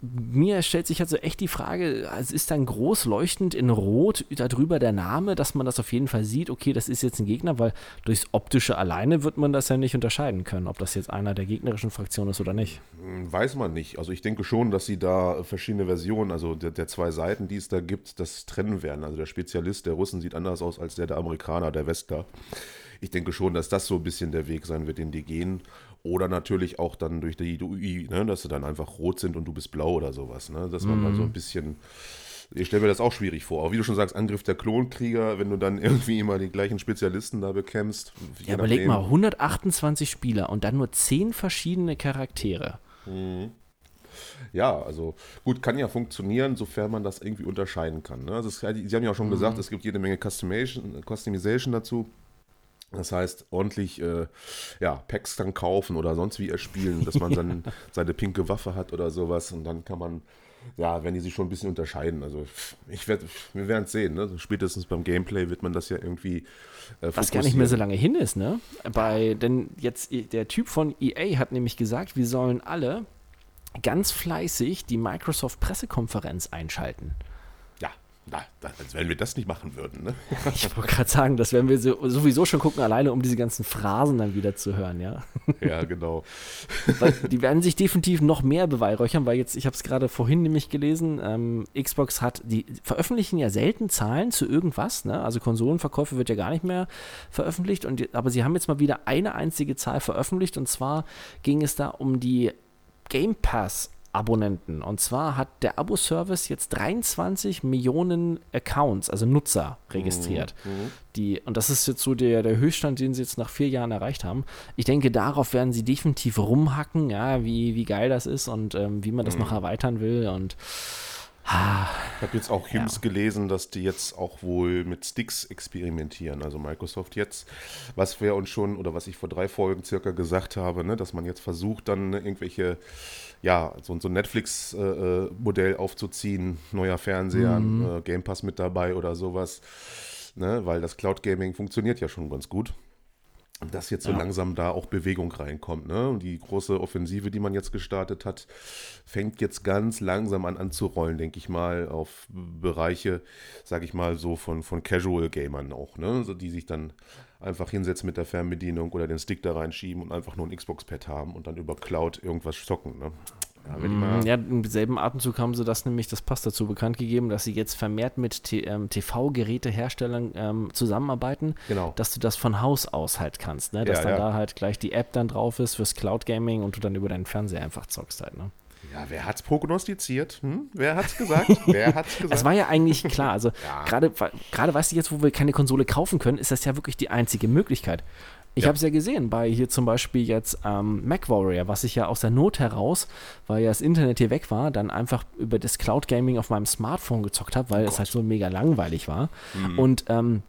mir stellt sich also echt die Frage, es ist dann groß leuchtend in Rot darüber der Name, dass man das auf jeden Fall sieht, okay, das ist jetzt ein Gegner, weil durchs Optische alleine wird man das ja nicht unterscheiden können, ob das jetzt einer der gegnerischen Fraktionen ist oder nicht. Hm, weiß man nicht. Also ich denke schon, dass sie da verschiedene Versionen, also der, der zwei Seiten, die es da gibt, das trennen werden. Also der Spezialist der Russen sieht anders aus als der der Amerikaner, der Westler. Ich denke schon, dass das so ein bisschen der Weg sein wird, den die gehen. Oder natürlich auch dann durch die UI, ne, dass sie dann einfach rot sind und du bist blau oder sowas. Ne? Dass man mhm. dann so ein bisschen. Ich stelle mir das auch schwierig vor. Auch wie du schon sagst, Angriff der Klonkrieger, wenn du dann irgendwie immer die gleichen Spezialisten da bekämpfst. Ja, überleg mal, 128 Spieler und dann nur 10 verschiedene Charaktere. Mhm. Ja, also gut, kann ja funktionieren, sofern man das irgendwie unterscheiden kann. Ne? Also es, Sie haben ja auch schon mhm. gesagt, es gibt jede Menge Customization, Customization dazu. Das heißt, ordentlich äh, ja, Packs dann kaufen oder sonst wie erspielen, dass man dann seine pinke Waffe hat oder sowas und dann kann man, ja, wenn die sich schon ein bisschen unterscheiden. Also ich werde, wir werden es sehen, ne? Spätestens beim Gameplay wird man das ja irgendwie äh, Was gar nicht mehr so lange hin ist, ne? Bei, denn jetzt der Typ von EA hat nämlich gesagt, wir sollen alle ganz fleißig die Microsoft Pressekonferenz einschalten. Na, als wenn wir das nicht machen würden, ne? Ich wollte gerade sagen, das werden wir sowieso schon gucken, alleine um diese ganzen Phrasen dann wieder zu hören, ja. Ja, genau. Weil die werden sich definitiv noch mehr beweihräuchern, weil jetzt, ich habe es gerade vorhin nämlich gelesen, ähm, Xbox hat, die veröffentlichen ja selten Zahlen zu irgendwas, ne? Also Konsolenverkäufe wird ja gar nicht mehr veröffentlicht, und, aber sie haben jetzt mal wieder eine einzige Zahl veröffentlicht, und zwar ging es da um die Game Pass Abonnenten. Und zwar hat der Abo-Service jetzt 23 Millionen Accounts, also Nutzer, registriert. Mhm. mhm. Die, und das ist jetzt so der, der Höchststand, den sie jetzt nach vier Jahren erreicht haben. Ich denke, darauf werden sie definitiv rumhacken, ja, wie, wie geil das ist und ähm, wie man das mhm. noch erweitern will. Und ich habe jetzt auch jüngst ja. gelesen, dass die jetzt auch wohl mit Sticks experimentieren, also Microsoft jetzt, was wir uns schon, oder was ich vor drei Folgen circa gesagt habe, ne, dass man jetzt versucht, dann irgendwelche, ja, so, so ein Netflix-Modell aufzuziehen, neuer Fernseher, mhm. äh, Game Pass mit dabei oder sowas, ne, weil das Cloud Gaming funktioniert ja schon ganz gut dass jetzt so ja. langsam da auch Bewegung reinkommt. Ne? Und die große Offensive, die man jetzt gestartet hat, fängt jetzt ganz langsam an anzurollen, denke ich mal, auf Bereiche, sage ich mal, so von, von Casual-Gamern auch, ne? so, die sich dann einfach hinsetzen mit der Fernbedienung oder den Stick da reinschieben und einfach nur ein Xbox-Pad haben und dann über Cloud irgendwas zocken. Ne? Ja, ja, im selben Atemzug haben sie das nämlich, das passt dazu, bekannt gegeben, dass sie jetzt vermehrt mit ähm, TV-Geräteherstellern ähm, zusammenarbeiten, genau. dass du das von Haus aus halt kannst, ne? dass ja, dann ja. da halt gleich die App dann drauf ist fürs Cloud Gaming und du dann über deinen Fernseher einfach zockst halt. Ne? Ja, wer hat's prognostiziert? Hm? Wer hat's gesagt? wer hat's gesagt? Es war ja eigentlich klar. Also ja. gerade, gerade weißt du jetzt, wo wir keine Konsole kaufen können, ist das ja wirklich die einzige Möglichkeit. Ich ja. habe es ja gesehen bei hier zum Beispiel jetzt ähm, MacWarrior, was ich ja aus der Not heraus, weil ja das Internet hier weg war, dann einfach über das Cloud Gaming auf meinem Smartphone gezockt habe, weil oh es halt so mega langweilig war. Mhm. Und ähm,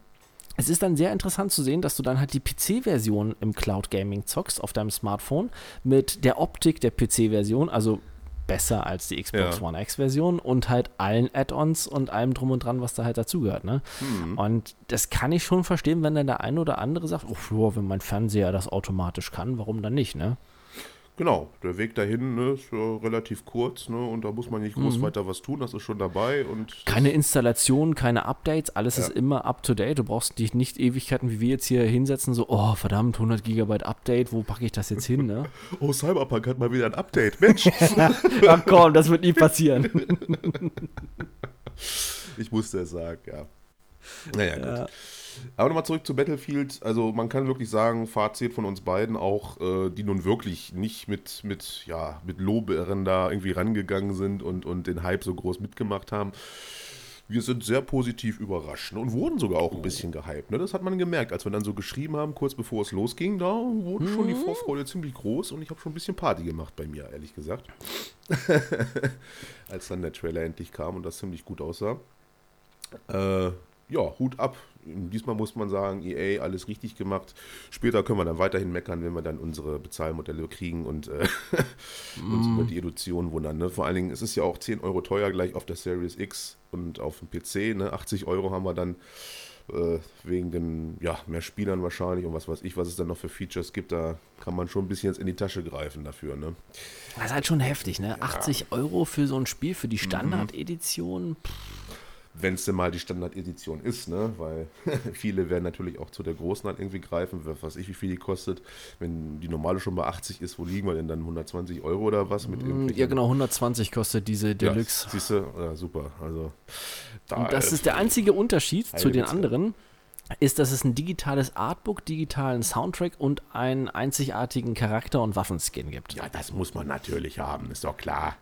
es ist dann sehr interessant zu sehen, dass du dann halt die PC-Version im Cloud Gaming zockst auf deinem Smartphone mit der Optik der PC-Version, also besser als die Xbox ja. One X-Version und halt allen Add-ons und allem drum und dran, was da halt dazugehört. Ne? Mhm. Und das kann ich schon verstehen, wenn dann der eine oder andere sagt, oh, wenn mein Fernseher das automatisch kann, warum dann nicht, ne? Genau, der Weg dahin ne, ist äh, relativ kurz ne, und da muss man nicht groß mhm. weiter was tun, das ist schon dabei. Und keine Installation, keine Updates, alles ja. ist immer up to date. Du brauchst dich nicht Ewigkeiten wie wir jetzt hier hinsetzen, so, oh verdammt, 100 Gigabyte Update, wo packe ich das jetzt hin? Ne? oh, Cyberpunk hat mal wieder ein Update, Mensch. Ach komm, das wird nie passieren. ich musste es sagen, ja. Naja, ja. gut. Aber nochmal zurück zu Battlefield. Also man kann wirklich sagen, Fazit von uns beiden auch, äh, die nun wirklich nicht mit, mit, ja, mit Loberen da irgendwie rangegangen sind und, und den Hype so groß mitgemacht haben. Wir sind sehr positiv überrascht ne, und wurden sogar auch ein bisschen gehypt. Ne? Das hat man gemerkt, als wir dann so geschrieben haben, kurz bevor es losging, da wurde schon die mhm. Vorfreude ziemlich groß und ich habe schon ein bisschen Party gemacht bei mir, ehrlich gesagt. als dann der Trailer endlich kam und das ziemlich gut aussah. Äh, ja, Hut ab. Diesmal muss man sagen, EA, alles richtig gemacht. Später können wir dann weiterhin meckern, wenn wir dann unsere Bezahlmodelle kriegen und äh, uns über die Edition wundern. Ne? Vor allen Dingen, es ist ja auch 10 Euro teuer gleich auf der Series X und auf dem PC. Ne? 80 Euro haben wir dann äh, wegen den, ja, mehr Spielern wahrscheinlich und was weiß ich, was es dann noch für Features gibt. Da kann man schon ein bisschen jetzt in die Tasche greifen dafür. Ne? Das ist halt schon heftig, ne? 80 Euro für so ein Spiel, für die Standard-Edition. Wenn es denn mal die Standard-Edition ist, ne? Weil viele werden natürlich auch zu der großen halt irgendwie greifen, was weiß ich, wie viel die kostet. Wenn die normale schon bei 80 ist, wo liegen wir denn dann? 120 Euro oder was? Mit Ja, genau, 120 kostet diese Deluxe. Ja, siehst du? Ja, super. Also, da, das ist der einzige Unterschied zu den anderen, ist, dass es ein digitales Artbook, digitalen Soundtrack und einen einzigartigen Charakter- und Waffenskin gibt. Ja, das muss man natürlich haben, ist doch klar.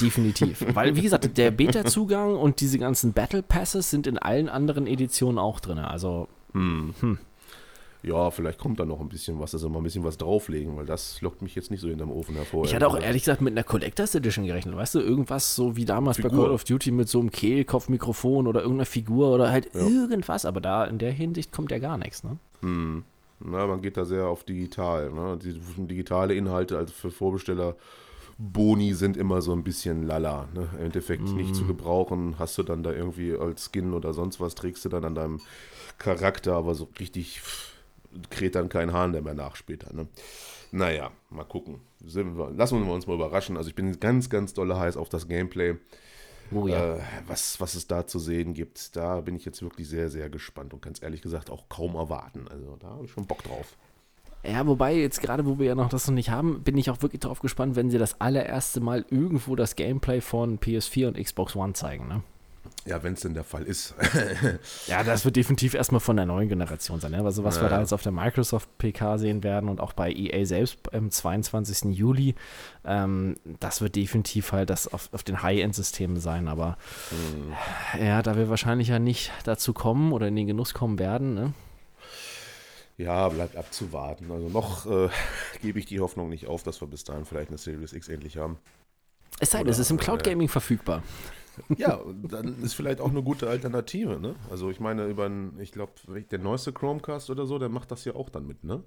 Definitiv. Weil, wie gesagt, der Beta-Zugang und diese ganzen Battle Passes sind in allen anderen Editionen auch drin. Also, Ja, vielleicht kommt da noch ein bisschen was, also mal ein bisschen was drauflegen, weil das lockt mich jetzt nicht so hinterm Ofen hervor. ich hatte auch ehrlich gesagt mit einer Collectors Edition gerechnet. Weißt du, irgendwas so wie damals bei Figur. Call of Duty mit so einem Kehlkopfmikrofon oder irgendeiner Figur oder halt irgendwas. Aber da in der Hinsicht kommt ja gar nichts, ne? Na, man geht da sehr auf digital. Ne? Die digitale Inhalte, also für Vorbesteller, Boni sind immer so ein bisschen lala. Ne? Im Endeffekt nicht zu gebrauchen. Hast du dann da irgendwie als Skin oder sonst was, trägst du dann an deinem Charakter, aber so richtig kräht dann kein Hahn der mehr nach später. Ne? Naja, mal gucken. Lassen wir uns mal überraschen. Also ich bin ganz, ganz dolle heiß auf das Gameplay. Oh ja. Äh, was, was es da zu sehen gibt, da bin ich jetzt wirklich sehr, sehr gespannt und ganz ehrlich gesagt auch kaum erwarten. Also da habe ich schon Bock drauf. Ja, wobei jetzt gerade, wo wir ja noch das noch nicht haben, bin ich auch wirklich drauf gespannt, wenn sie das allererste Mal irgendwo das Gameplay von PS4 und Xbox One zeigen, ne? Ja, wenn es denn der Fall ist. Ja, das wird definitiv erstmal von der neuen Generation sein. Ne? Also was wir da jetzt auf der Microsoft PK sehen werden und auch bei EA selbst am 22. Juli, ähm, das wird definitiv halt das auf, auf den High-End-Systemen sein. Aber ja, da wir wahrscheinlich ja nicht dazu kommen oder in den Genuss kommen werden, ne? Ja, bleibt abzuwarten. Also noch äh, gebe ich die Hoffnung nicht auf, dass wir bis dahin vielleicht eine Series X endlich haben. Es sei denn, es ist im Cloud Gaming verfügbar. Ja, dann ist vielleicht auch eine gute Alternative, ne? Also ich meine, über einen, ich glaube, der neueste Chromecast oder so, der macht das ja auch dann mit, ne?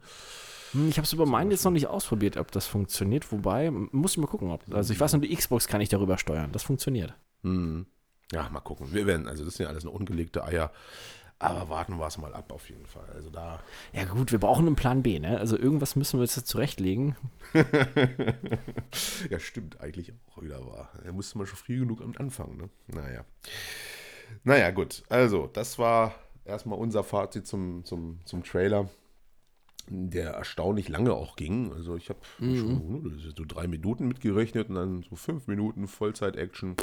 Hm, Ich habe es über meinen jetzt noch nicht ausprobiert, ob das funktioniert. Wobei, muss ich mal gucken. Ob, also ich weiß nur, die Xbox kann ich darüber steuern. Das funktioniert. Hm. Ja, mal gucken. Wir werden, also das sind ja alles nur ungelegte Eier. Aber warten wir es mal ab auf jeden Fall. Also da. Ja gut, wir brauchen einen Plan B. Ne? Also irgendwas müssen wir jetzt zurechtlegen. ja, stimmt, eigentlich auch wieder wahr. Da musste man schon früh genug am Anfang, ne? Naja. Naja, gut. Also, das war erstmal unser Fazit zum, zum, zum Trailer, der erstaunlich lange auch ging. Also, ich habe schon so drei Minuten mitgerechnet und dann so fünf Minuten Vollzeit-Action.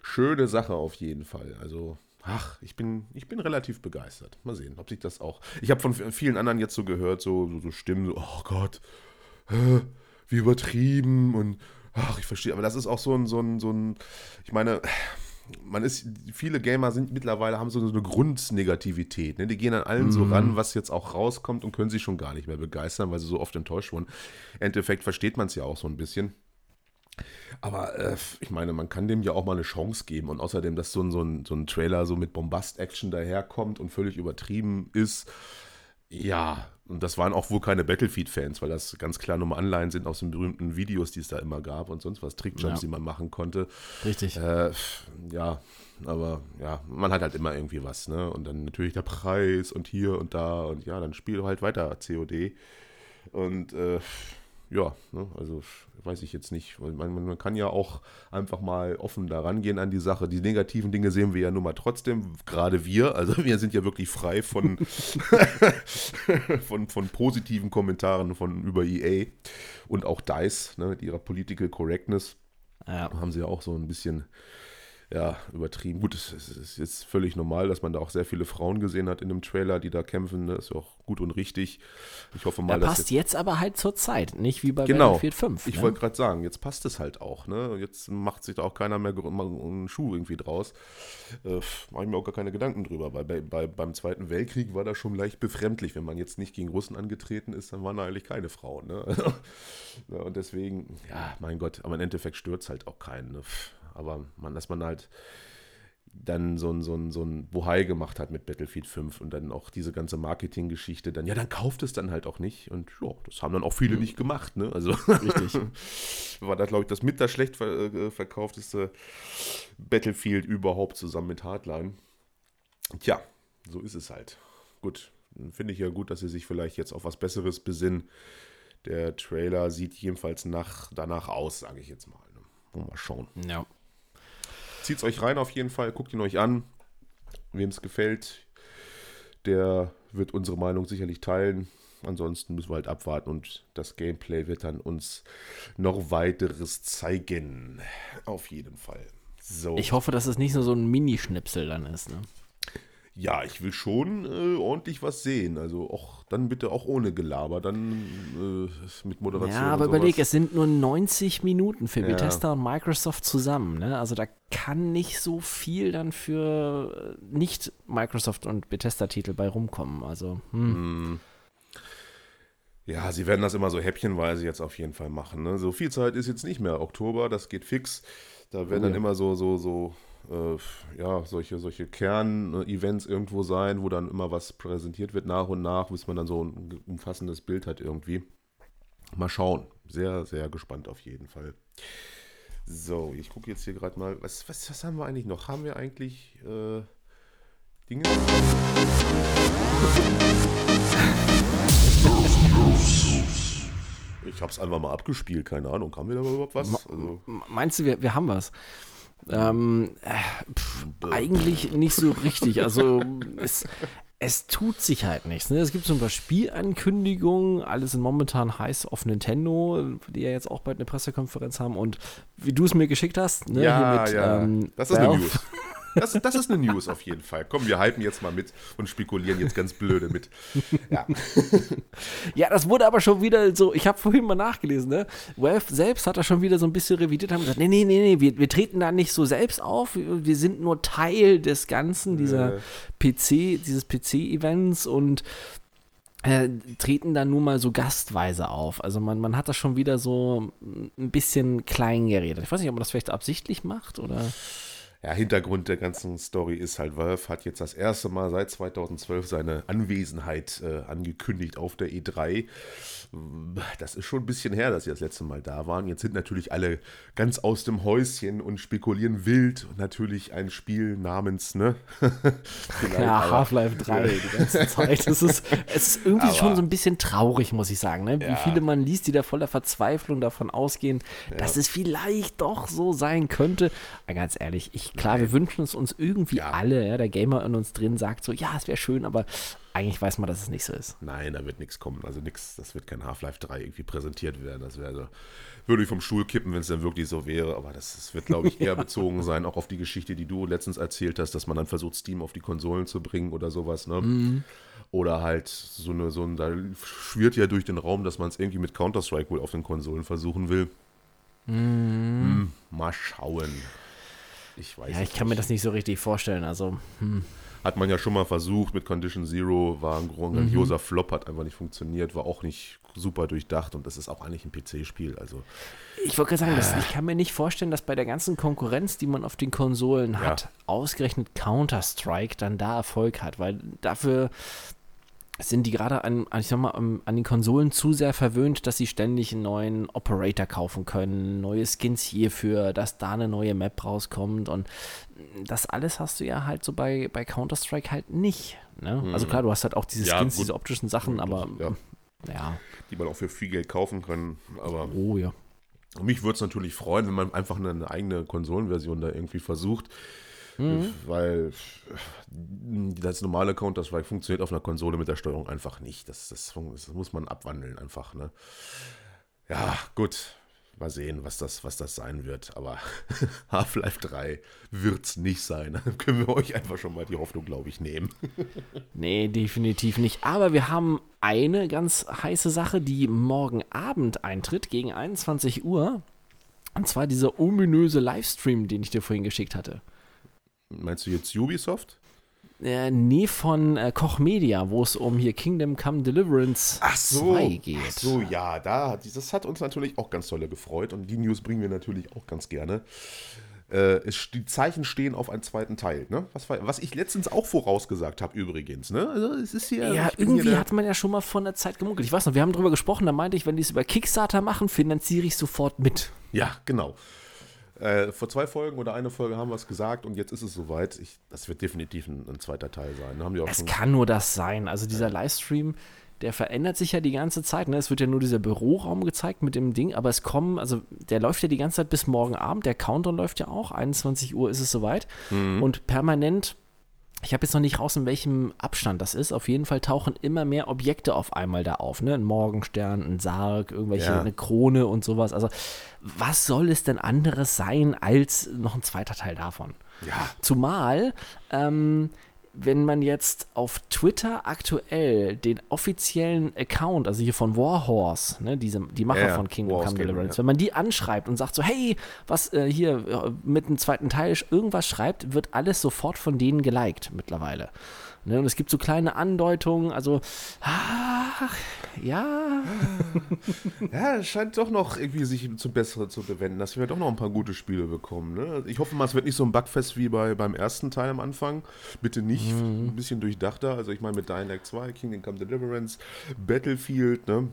Schöne Sache auf jeden Fall. Also, ach, ich bin, ich bin relativ begeistert. Mal sehen, ob sich das auch. Ich habe von vielen anderen jetzt so gehört, so, so, so Stimmen, so, oh Gott, äh, wie übertrieben und ach, ich verstehe, aber das ist auch so ein, so ein, so ein, ich meine, man ist, viele Gamer sind mittlerweile, haben so eine Grundnegativität, ne? die gehen an allen so ran, was jetzt auch rauskommt und können sich schon gar nicht mehr begeistern, weil sie so oft enttäuscht wurden. Im Endeffekt versteht man es ja auch so ein bisschen. Aber äh, ich meine, man kann dem ja auch mal eine Chance geben. Und außerdem, dass so ein, so ein, so ein Trailer so mit Bombast-Action daherkommt und völlig übertrieben ist, ja, und das waren auch wohl keine Battlefield-Fans, weil das ganz klar nur Anleihen sind aus den berühmten Videos, die es da immer gab und sonst was, Trickjumps, Ja. die man machen konnte. Richtig. Äh, ja, aber ja, man hat halt immer irgendwie was, ne? Und dann natürlich der Preis und hier und da und ja, dann spiel halt weiter COD. Und äh, ja, ne, also weiß ich jetzt nicht. Man, man kann ja auch einfach mal offen da rangehen an die Sache. Die negativen Dinge sehen wir ja nun mal trotzdem, gerade wir. Also wir sind ja wirklich frei von, von, von positiven Kommentaren von über EA und auch DICE ne, mit ihrer Political Correctness Ja. haben sie ja auch so ein bisschen ja, übertrieben. Gut, es ist jetzt völlig normal, dass man da auch sehr viele Frauen gesehen hat in dem Trailer, die da kämpfen. Ne? Ist ja auch gut und richtig. Ich hoffe mal, Er dass passt jetzt aber halt zur Zeit, nicht wie bei Genau. Battlefield 5. ich ne? wollte gerade sagen, jetzt passt es halt auch. Ne? Jetzt macht sich da auch keiner mehr einen Schuh irgendwie draus. Äh, Mache ich mir auch gar keine Gedanken drüber, weil bei, bei, beim Zweiten Weltkrieg war das schon leicht befremdlich. Wenn man jetzt nicht gegen Russen angetreten ist, dann waren da eigentlich keine Frauen. Ne? ja, und deswegen, ja, mein Gott, aber im Endeffekt stört es halt auch keinen. Ne? Aber man, dass man halt dann so ein, so ein, so ein Bohai gemacht hat mit Battlefield 5 und dann auch diese ganze Marketinggeschichte dann, ja, dann kauft es dann halt auch nicht. Und ja, das haben dann auch viele mhm. nicht gemacht, ne? Also richtig. war da, glaube ich, das mit das schlecht äh, verkaufteste Battlefield überhaupt zusammen mit Hardline. Tja, so ist es halt. Gut, finde ich ja gut, dass sie sich vielleicht jetzt auf was Besseres besinnen. Der Trailer sieht jedenfalls nach, danach aus, sage ich jetzt mal. Ne? Mal schauen. Ja. Zieht es euch rein auf jeden Fall, guckt ihn euch an. Wem es gefällt, der wird unsere Meinung sicherlich teilen. Ansonsten müssen wir halt abwarten und das Gameplay wird dann uns noch weiteres zeigen. Auf jeden Fall. So. Ich hoffe, dass es nicht nur so ein Minischnipsel dann ist. Ne? Ja, ich will schon äh, ordentlich was sehen. Also auch dann bitte auch ohne Gelaber, dann äh, mit Moderation. Ja, aber überleg, es sind nur 90 Minuten für ja. Bethesda und Microsoft zusammen. Ne? Also da kann nicht so viel dann für äh, nicht Microsoft und Bethesda-Titel bei rumkommen. Also. Hm. hm. Ja, sie werden das immer so häppchenweise jetzt auf jeden Fall machen. Ne? So viel Zeit ist jetzt nicht mehr. Oktober, das geht fix. Da werden oh, dann immer so, so, so äh, ja, solche, solche Kern-Events irgendwo sein, wo dann immer was präsentiert wird nach und nach, bis man dann so ein umfassendes Bild hat irgendwie. Mal schauen. Sehr, sehr gespannt auf jeden Fall. So, ich gucke jetzt hier gerade mal. Was, was, was haben wir eigentlich noch? Haben wir eigentlich äh, Dinge? Ich habe es einfach mal abgespielt, keine Ahnung. Haben wir da überhaupt was? Also Meinst du, wir, wir haben was? Ähm, äh, pff, eigentlich nicht so richtig. Also es, es tut sich halt nichts. Ne? Es gibt so ein paar Spielankündigungen, alles sind momentan heiß auf Nintendo, die ja jetzt auch bald eine Pressekonferenz haben und wie du es mir geschickt hast, ne? Ja, mit, ja. Ähm, das ist Valve. eine News. Das, das ist eine News auf jeden Fall. Komm, wir hypen jetzt mal mit und spekulieren jetzt ganz blöde mit. Ja. ja, das wurde aber schon wieder so, ich habe vorhin mal nachgelesen, ne? Valve selbst hat da schon wieder so ein bisschen revidiert, haben gesagt, nee, nee, nee, nee, wir, wir treten da nicht so selbst auf, wir sind nur Teil des Ganzen, dieser äh. PC, dieses PC-Events und äh, treten da nur mal so gastweise auf. Also man, man hat das schon wieder so ein bisschen klein geredet. Ich weiß nicht, ob man das vielleicht absichtlich macht oder ja, Hintergrund der ganzen Story ist halt, Valve hat jetzt das erste Mal seit 2012 seine Anwesenheit äh, angekündigt auf der E3 das ist schon ein bisschen her, dass sie das letzte Mal da waren. Jetzt sind natürlich alle ganz aus dem Häuschen und spekulieren wild. Und natürlich ein Spiel namens, ne? ja, Half-Life 3 die ganze Zeit. Es ist, es ist irgendwie aber, schon so ein bisschen traurig, muss ich sagen, ne? Wie ja. viele man liest, die da voller Verzweiflung davon ausgehen, ja. dass es vielleicht doch so sein könnte. Aber ganz ehrlich, ich, klar, wir wünschen es uns irgendwie ja. alle. Ja? Der Gamer in uns drin sagt so, ja, es wäre schön, aber eigentlich weiß man, dass es nicht so ist. Nein, da wird nichts kommen. Also nichts, das wird kein Half-Life 3 irgendwie präsentiert werden. Das wäre also, würde ich vom Stuhl kippen, wenn es dann wirklich so wäre. Aber das, das wird, glaube ich, eher bezogen sein, auch auf die Geschichte, die du letztens erzählt hast, dass man dann versucht, Steam auf die Konsolen zu bringen oder sowas. Ne? Mhm. Oder halt so eine, so ein, da schwirrt ja durch den Raum, dass man es irgendwie mit Counter-Strike wohl auf den Konsolen versuchen will. Mhm. Hm, mal schauen. Ich weiß Ja, ich kann nicht. mir das nicht so richtig vorstellen. Also, hm. Hat man ja schon mal versucht mit Condition Zero, war ein grandioser mhm. Flop, hat einfach nicht funktioniert, war auch nicht super durchdacht und das ist auch eigentlich ein PC-Spiel. Also, ich wollte gerade sagen, das, ich kann mir nicht vorstellen, dass bei der ganzen Konkurrenz, die man auf den Konsolen ja. hat, ausgerechnet Counter-Strike dann da Erfolg hat, weil dafür sind die gerade an, ich sag mal, an den Konsolen zu sehr verwöhnt, dass sie ständig einen neuen Operator kaufen können, neue Skins hierfür, dass da eine neue Map rauskommt und das alles hast du ja halt so bei, bei Counter-Strike halt nicht. Ne? Mhm. Also klar, du hast halt auch diese Skins, ja, diese optischen Sachen, aber ja. ja. Die man auch für viel Geld kaufen kann, aber oh ja. Mich würde es natürlich freuen, wenn man einfach eine eigene Konsolenversion da irgendwie versucht Mhm. Weil das normale Counter-Strike funktioniert auf einer Konsole mit der Steuerung einfach nicht. Das, das, das muss man abwandeln einfach. Ne? Ja, gut. Mal sehen, was das, was das sein wird. Aber Half-Life 3 wird es nicht sein. Dann können wir euch einfach schon mal die Hoffnung, glaube ich, nehmen. nee, definitiv nicht. Aber wir haben eine ganz heiße Sache, die morgen Abend eintritt, gegen 21 Uhr. Und zwar dieser ominöse Livestream, den ich dir vorhin geschickt hatte. Meinst du jetzt Ubisoft? Äh, nee, von äh, Koch Media, wo es um hier Kingdom Come Deliverance ach so, 2 geht. Ach so, ja, da, das hat uns natürlich auch ganz toll gefreut und die News bringen wir natürlich auch ganz gerne. äh, es, die Zeichen stehen auf einen zweiten Teil. Ne? Was, was ich letztens auch vorausgesagt habe übrigens. Ne? Also es ist hier, ja, irgendwie hier hat man ja schon mal von der Zeit gemunkelt. Ich weiß noch, wir haben darüber gesprochen, da meinte ich, wenn die es über Kickstarter machen, finanziere ich sofort mit. Ja, genau. Äh, vor zwei Folgen oder eine Folge haben wir es gesagt und jetzt ist es soweit. Ich, das wird definitiv ein, ein zweiter Teil sein. Haben die auch es kann nur das sein. Also dieser Livestream, der verändert sich ja die ganze Zeit. Ne? Es wird ja nur dieser Büroraum gezeigt mit dem Ding, aber es kommen, also der läuft ja die ganze Zeit bis morgen Abend. Der Countdown läuft ja auch. 21 Uhr ist es soweit. Mhm. Und permanent ich habe jetzt noch nicht raus, in welchem Abstand das ist. Auf jeden Fall tauchen immer mehr Objekte auf einmal da auf. Ne? Ein Morgenstern, ein Sarg, irgendwelche, ja. eine Krone und sowas. Also, was soll es denn anderes sein als noch ein zweiter Teil davon? Ja. Zumal ähm, wenn man jetzt auf Twitter aktuell den offiziellen Account, also hier von Warhorse, ne, diese, die Macher ja, von Kingdom Come Deliverance, ja. wenn man die anschreibt und sagt so, hey, was äh, hier äh, mit dem zweiten Teil irgendwas schreibt, wird alles sofort von denen geliked mittlerweile. Ne? Und es gibt so kleine Andeutungen, also, ach, ja. Ja, es scheint doch noch irgendwie sich zum Besseren zu bewenden, dass wir doch noch ein paar gute Spiele bekommen. Ne? Ich hoffe mal, es wird nicht so ein Bugfest wie bei, beim ersten Teil am Anfang. Bitte nicht mhm. ein bisschen durchdachter. Also, ich meine, mit Dying Light 2, Kingdom Come Deliverance, Battlefield, ne?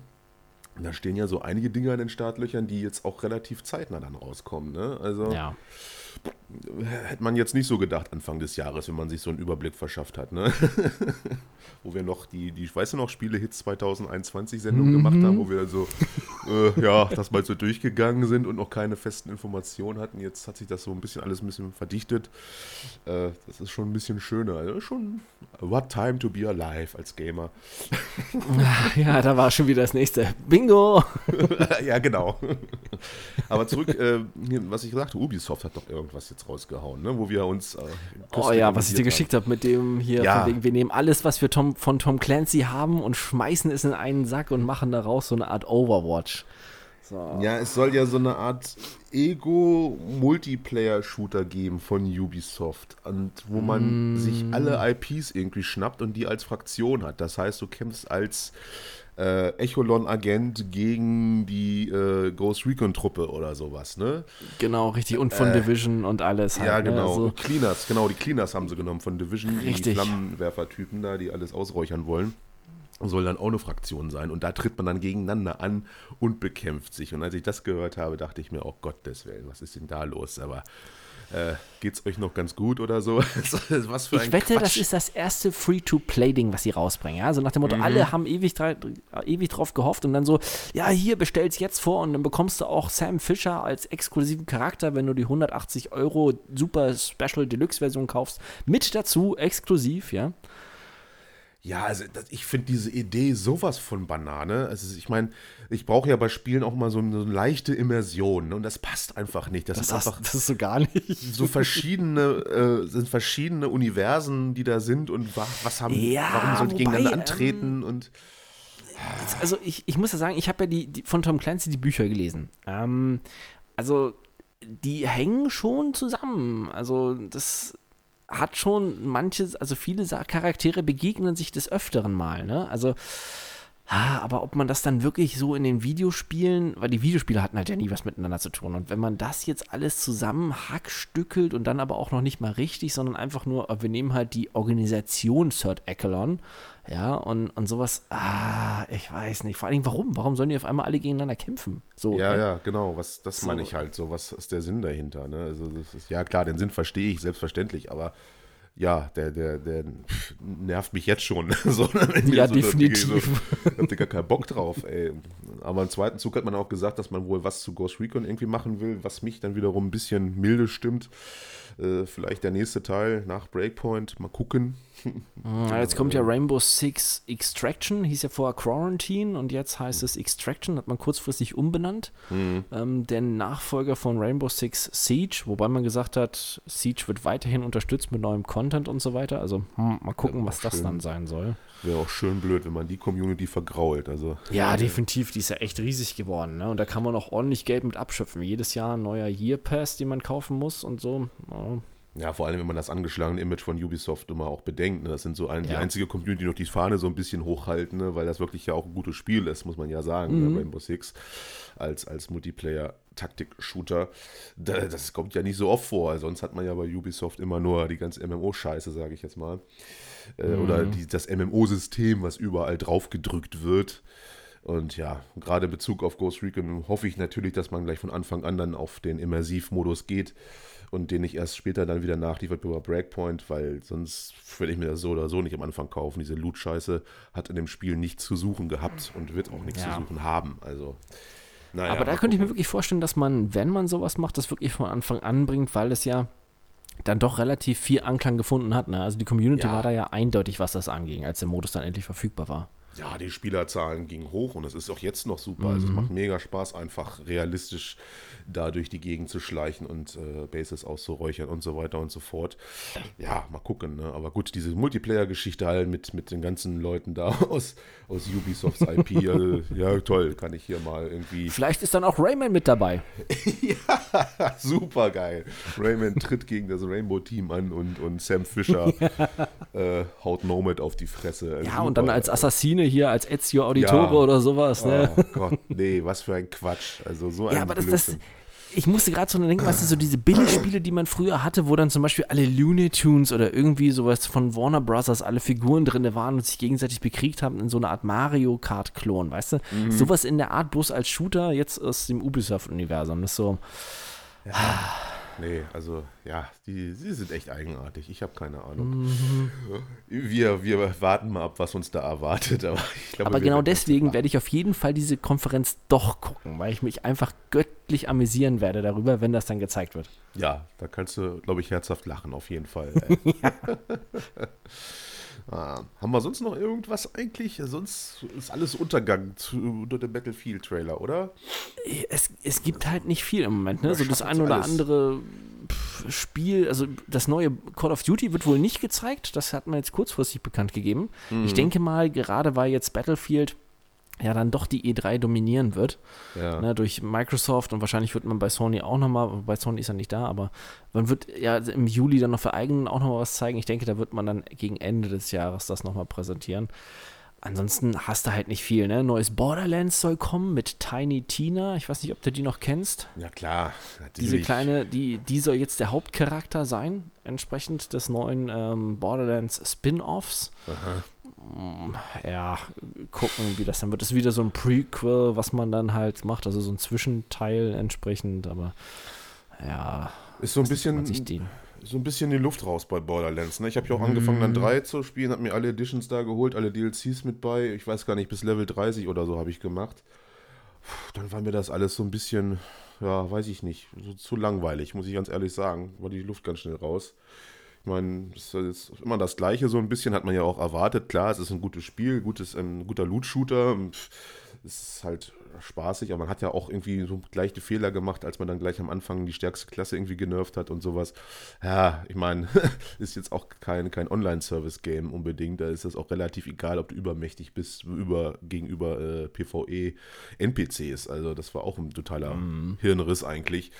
Da stehen ja so einige Dinge in den Startlöchern, die jetzt auch relativ zeitnah dann rauskommen. Ne? Also, ja hätte man jetzt nicht so gedacht Anfang des Jahres, wenn man sich so einen Überblick verschafft hat. Ne? wo wir noch die, die, ich weiß noch, Spiele-Hits 2021 Sendung mhm. gemacht haben, wo wir so, äh, ja, das mal so durchgegangen sind und noch keine festen Informationen hatten. Jetzt hat sich das so ein bisschen alles ein bisschen verdichtet. Äh, das ist schon ein bisschen schöner. Also schon, what time to be alive als Gamer. ja, da war schon wieder das nächste. Bingo! ja, genau. Aber zurück, äh, was ich gesagt habe, Ubisoft hat doch irgendwas jetzt rausgehauen, ne? wo wir uns. Äh, oh ja, was ich dir geschickt habe mit dem hier, ja. wegen, wir nehmen alles, was wir Tom, von Tom Clancy haben und schmeißen es in einen Sack und machen daraus so eine Art Overwatch. So. Ja, es soll ja so eine Art Ego-Multiplayer-Shooter geben von Ubisoft, und wo man mm. sich alle IPs irgendwie schnappt und die als Fraktion hat. Das heißt, du kämpfst als äh, Echolon-Agent gegen die äh, Ghost Recon-Truppe oder sowas, ne? Genau, richtig. Und von äh, Division und alles. Halt, ja, ne? genau. Also, Cleaners, genau, die Cleaners haben sie genommen von Division. Richtig. Die Flammenwerfer-Typen da, die alles ausräuchern wollen soll dann auch eine Fraktion sein. Und da tritt man dann gegeneinander an und bekämpft sich. Und als ich das gehört habe, dachte ich mir, oh Gottes Willen, was ist denn da los? Aber äh, geht's euch noch ganz gut oder so? was für ein Ich wette, Quatsch. das ist das erste Free-to-Play-Ding, was sie rausbringen. Ja? Also nach dem Motto, mhm. alle haben ewig, ewig drauf gehofft und dann so, ja, hier bestell's jetzt vor und dann bekommst du auch Sam Fisher als exklusiven Charakter, wenn du die 180 Euro Super Special Deluxe-Version kaufst, mit dazu, exklusiv, ja. Ja, also das, ich finde diese Idee sowas von Banane. Also ich meine, ich brauche ja bei Spielen auch mal so eine, so eine leichte Immersion ne? und das passt einfach nicht. Das, das ist einfach das ist so gar nicht. So verschiedene äh, sind verschiedene Universen, die da sind und wa was haben, ja, warum sollen die gegeneinander antreten ähm, und also ich, ich muss ja sagen, ich habe ja die, die, von Tom Clancy die Bücher gelesen. Ähm, also die hängen schon zusammen. Also das hat schon manche, also viele Charaktere begegnen sich des Öfteren mal, ne? Also, aber ob man das dann wirklich so in den Videospielen, weil die Videospiele hatten halt ja nie was miteinander zu tun. Und wenn man das jetzt alles zusammen hackstückelt und dann aber auch noch nicht mal richtig, sondern einfach nur, wir nehmen halt die Organisation Third Echelon ja, und, und sowas, ah, ich weiß nicht. Vor allem, warum? Warum sollen die auf einmal alle gegeneinander kämpfen? So, ja, äh, ja, genau. Was, das so. meine ich halt so. Was ist der Sinn dahinter? Ne? Also, ist, ja, klar, den Sinn verstehe ich, selbstverständlich, aber ja, der, der, der nervt mich jetzt schon. so, ja, so, definitiv. So, ich hatte gar keinen Bock drauf, ey. Aber im zweiten Zug hat man auch gesagt, dass man wohl was zu Ghost Recon irgendwie machen will, was mich dann wiederum ein bisschen milde stimmt. Äh, vielleicht der nächste Teil nach Breakpoint. Mal gucken. Ah, jetzt kommt ja Rainbow Six Extraction, hieß ja vorher Quarantine und jetzt heißt es Extraction, hat man kurzfristig umbenannt. Mhm. Ähm, der Nachfolger von Rainbow Six Siege, wobei man gesagt hat, Siege wird weiterhin unterstützt mit neuem Content und so weiter. Also hm, mal gucken, was schön. das dann sein soll. Wäre auch schön blöd, wenn man die Community vergrault. Also, ja, ja, definitiv, die ist ja echt riesig geworden. Ne? Und da kann man auch ordentlich Geld mit abschöpfen. Jedes Jahr ein neuer Year Pass, den man kaufen muss und so. Ja Ja, vor allem, wenn man das angeschlagene Image von Ubisoft immer auch bedenkt. Ne? Das sind so ein, die einzige Community, die noch die Fahne so ein bisschen hochhalten, ne? weil das wirklich ja auch ein gutes Spiel ist, muss man ja sagen, ne? Mhm. Rainbow Six als, als Multiplayer-Taktik-Shooter. Da- Das kommt ja nicht so oft vor. Sonst hat man ja bei Ubisoft immer nur die ganze MMO-Scheiße, sage ich jetzt mal. Äh, Oder die, das MMO-System, was überall draufgedrückt wird. Und ja, gerade in Bezug auf Ghost Recon hoffe ich natürlich, dass man gleich von Anfang an dann auf den Immersivmodus geht und den nicht erst später dann wieder nachliefert über Breakpoint, weil sonst würde ich mir das so oder so nicht am Anfang kaufen. Diese Loot-Scheiße hat in dem Spiel nichts zu suchen gehabt und wird auch nichts Ja. zu suchen haben. Also, naja, Aber da könnte ich mir gucken. wirklich vorstellen, dass man, wenn man sowas macht, das wirklich von Anfang an bringt, weil es ja dann doch relativ viel Anklang gefunden hat. Ne? Also die Community Ja. war da ja eindeutig, was das anging, als der Modus dann endlich verfügbar war. Ja, die Spielerzahlen gingen hoch und das ist auch jetzt noch super. Also es Mhm. macht mega Spaß, einfach realistisch da durch die Gegend zu schleichen und äh, Bases auszuräuchern und so weiter und so fort. Ja, mal gucken. Ne? Aber gut, diese Multiplayer-Geschichte halt mit, mit den ganzen Leuten da aus, aus Ubisofts IP, äh, ja toll, kann ich hier mal irgendwie Vielleicht ist dann auch Rayman mit dabei. Super geil. Rayman tritt gegen das Rainbow-Team an und, und Sam Fisher äh, haut Nomad auf die Fresse. Ja, Super. und dann als Assassine hier, als Ezio Auditore Ja. oder sowas. Ne? Oh Gott, nee, was für ein Quatsch. Also so ein Ja, aber das, das, ich musste gerade so denken, weißt du, so diese Billigspiele, die man früher hatte, wo dann zum Beispiel alle Looney Tunes oder irgendwie sowas von Warner Brothers, alle Figuren drin waren und sich gegenseitig bekriegt haben in so einer Art Mario Kart-Klon, weißt du? Mhm. Sowas in der Art bloß als Shooter jetzt aus dem Ubisoft-Universum. Das ist so, Nee, also ja, die, die sind echt eigenartig. Ich habe keine Ahnung. Mhm. Wir, wir warten mal ab, was uns da erwartet. Aber, ich glaube, aber genau deswegen werde ich auf jeden Fall diese Konferenz doch gucken, weil ich mich einfach göttlich amüsieren werde darüber, wenn das dann gezeigt wird. Ja, da kannst du, glaube ich, herzhaft lachen, auf jeden Fall. ey. ah, haben wir sonst noch irgendwas eigentlich? Sonst ist alles Untergang zu, unter dem Battlefield-Trailer, oder? es, es gibt halt nicht viel im Moment, ne? So das ein oder alles. andere Spiel, also das neue Call of Duty wird wohl nicht gezeigt, das hat man jetzt kurzfristig bekannt gegeben. Ich Mhm. denke mal, gerade weil jetzt Battlefield ja dann doch die E3 dominieren wird, Ja. ne, durch Microsoft und wahrscheinlich wird man bei Sony auch nochmal, bei Sony ist er nicht da, aber man wird ja im Juli dann noch für eigenen auch nochmal was zeigen. Ich denke, da wird man dann gegen Ende des Jahres das nochmal präsentieren. Ansonsten hast du halt nicht viel, ne? Neues Borderlands soll kommen mit Tiny Tina. Ich weiß nicht, ob du die noch kennst. Ja, klar. Diese natürlich. kleine, die, die soll jetzt der Hauptcharakter sein, entsprechend des neuen ähm, Borderlands Spin-Offs. Mm, Ja, gucken, wie das dann wird. Das ist wieder so ein Prequel, was man dann halt macht, also so ein Zwischenteil entsprechend, aber ja, Ist so ein bisschen, so ein bisschen die Luft raus bei Borderlands. Ne? Ich habe ja auch angefangen, Mhm. dann 3 zu spielen, habe mir alle Editions da geholt, alle DLCs mit bei. Ich weiß gar nicht, bis Level 30 oder so habe ich gemacht. Dann war mir das alles so ein bisschen, ja, weiß ich nicht, so zu langweilig, muss ich ganz ehrlich sagen. War die Luft ganz schnell raus. Ich meine, es ist immer das Gleiche, so ein bisschen hat man ja auch erwartet. Klar, es ist ein gutes Spiel, gutes, ein guter Loot-Shooter. Es ist halt spaßig, aber man hat ja auch irgendwie so gleich die Fehler gemacht, als man dann gleich am Anfang die stärkste Klasse irgendwie genervt hat und sowas. Ja, ich meine, ist jetzt auch kein, kein Online-Service-Game unbedingt. Da ist es auch relativ egal, ob du übermächtig bist über, gegenüber äh, PvE-NPCs. Also das war auch ein totaler Hirnriss eigentlich.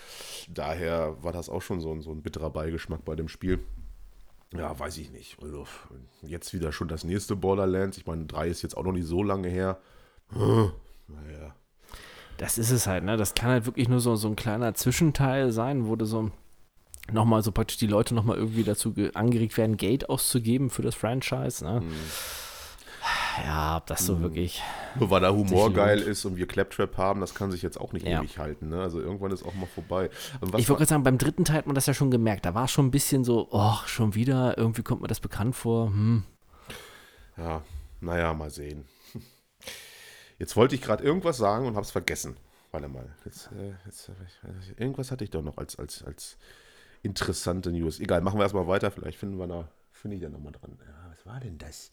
Daher war das auch schon so ein, so ein bitterer Beigeschmack bei dem Spiel. Ja, weiß ich nicht. Also, jetzt wieder schon das nächste Borderlands. Ich meine, 3 ist jetzt auch noch nicht so lange her. Naja. Das ist es halt, ne? Das kann halt wirklich nur so, so ein kleiner Zwischenteil sein, wo du so nochmal so praktisch die Leute nochmal irgendwie dazu ge- angeregt werden, Geld auszugeben für das Franchise, ne? Hm. Ja, ob das so wirklich. Nur weil der Humor geil ist und wir Claptrap haben, das kann sich jetzt auch nicht Ja. ewig halten. Ne? Also irgendwann ist auch mal vorbei. Ich wollte gerade sagen, beim dritten Teil hat man das ja schon gemerkt. Da war schon ein bisschen so, oh, schon wieder, irgendwie kommt mir das bekannt vor. Hm. Ja, naja, mal sehen. Jetzt wollte ich gerade irgendwas sagen und habe es vergessen. Warte mal. Jetzt, äh, jetzt, äh, irgendwas hatte ich doch noch als, als, als interessante News. Egal, machen wir erstmal weiter. Vielleicht finden wir da, finde ich da nochmal dran. Ja, was war denn das?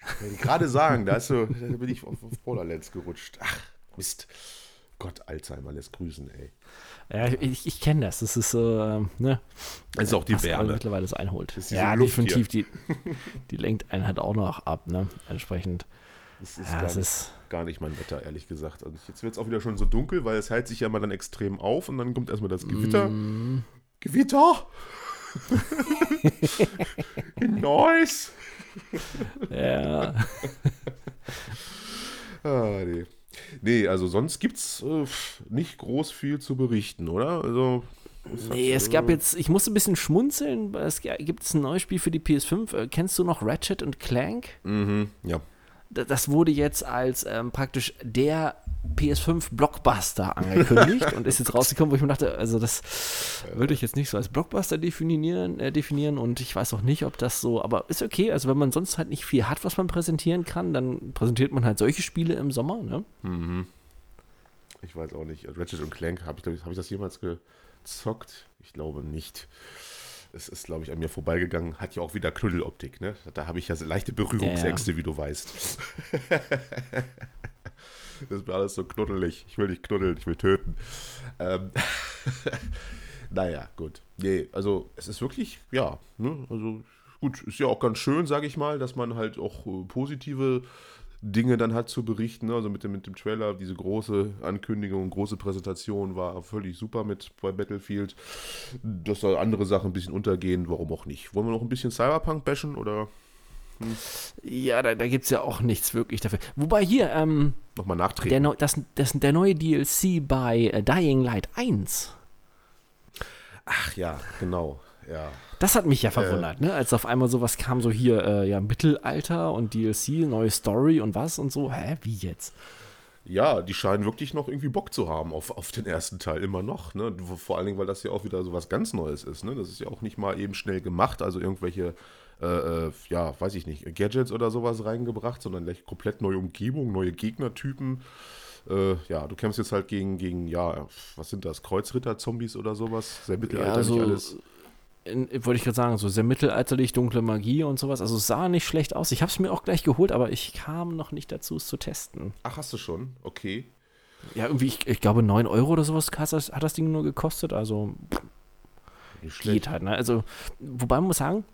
Ich wollte gerade sagen, da, so, da bin ich auf, auf Borderlands gerutscht. Ach, Mist. Gott, Alzheimer lässt grüßen, ey. Ja, ich, ich kenne das. Das ist ähm, ne? Das ist auch die was Wärme. mittlerweile es einholt. Das Ja, definitiv. Die, die lenkt einen halt auch noch ab, ne? Entsprechend. Das ist, Ja, gar, es nicht, ist. gar nicht mein Wetter, ehrlich gesagt. Und jetzt wird es auch wieder schon so dunkel, weil es hält sich ja mal dann extrem auf und dann kommt erstmal das Gewitter. Mm, Gewitter! nice. Ja. Ah, nee. Nee, also sonst gibt's äh, nicht groß viel zu berichten, oder? Also. Nee, es gab jetzt, ich musste ein bisschen schmunzeln, es gibt ein neues Spiel für die PS5. Äh, kennst du noch Ratchet und Clank? Mhm, ja. Das wurde jetzt als ähm, praktisch der PS5 Blockbuster angekündigt und ist jetzt rausgekommen, wo ich mir dachte, also das würde ich jetzt nicht so als Blockbuster definieren, äh, definieren und ich weiß auch nicht, ob das so, aber ist okay, also wenn man sonst halt nicht viel hat, was man präsentieren kann, dann präsentiert man halt solche Spiele im Sommer, ne? Mhm. Ich weiß auch nicht. Ratchet und Clank, habe ich, hab ich das jemals gezockt? Ich glaube nicht es ist, glaube ich, an mir vorbeigegangen. Hat ja auch wieder Knuddeloptik, ne? Da habe ich ja leichte Berührungsängste, ja, ja. wie du weißt. das ist mir alles so knuddelig. Ich will nicht knuddeln, ich will töten. Ähm naja, gut. Nee, also es ist wirklich, ja, ne? Also gut, ist ja auch ganz schön, sage ich mal, dass man halt auch äh, positive Dinge dann hat zu berichten. Also mit dem, mit dem Trailer, diese große Ankündigung, große Präsentation war völlig super mit bei Battlefield. Dass da andere Sachen ein bisschen untergehen, warum auch nicht? Wollen wir noch ein bisschen Cyberpunk bashen oder? Hm? Ja, da, da gibt es ja auch nichts wirklich dafür. Wobei hier, ähm, Nochmal nachtreten. Der, das, das, der neue DLC bei uh, Dying Light 1. Ach ja, genau. Ja. Das hat mich ja verwundert, äh, ne? Als auf einmal sowas kam, so hier, äh, ja, Mittelalter und DLC, neue Story und was und so. Hä, wie jetzt? Ja, die scheinen wirklich noch irgendwie Bock zu haben auf, auf den ersten Teil, immer noch. Ne? Vor allen Dingen, weil das ja auch wieder so was ganz Neues ist. Ne? Das ist ja auch nicht mal eben schnell gemacht, also irgendwelche, äh, äh ja, weiß ich nicht, Gadgets oder sowas reingebracht, sondern gleich komplett neue Umgebung, neue Gegnertypen. Äh, ja, du kämpfst jetzt halt gegen, gegen, ja, was sind das, Kreuzritter-Zombies oder sowas? Sehr mittelalterlich ja, so, alles wollte ich gerade sagen, so sehr mittelalterlich, dunkle Magie und sowas. Also es sah nicht schlecht aus. Ich habe es mir auch gleich geholt, aber ich kam noch nicht dazu, es zu testen. Ach, hast du schon? Okay. Ja, irgendwie, ich, ich glaube, 9 Euro oder sowas hat das, hat das Ding nur gekostet. Also nicht geht halt. Ne? Also, wobei man muss sagen,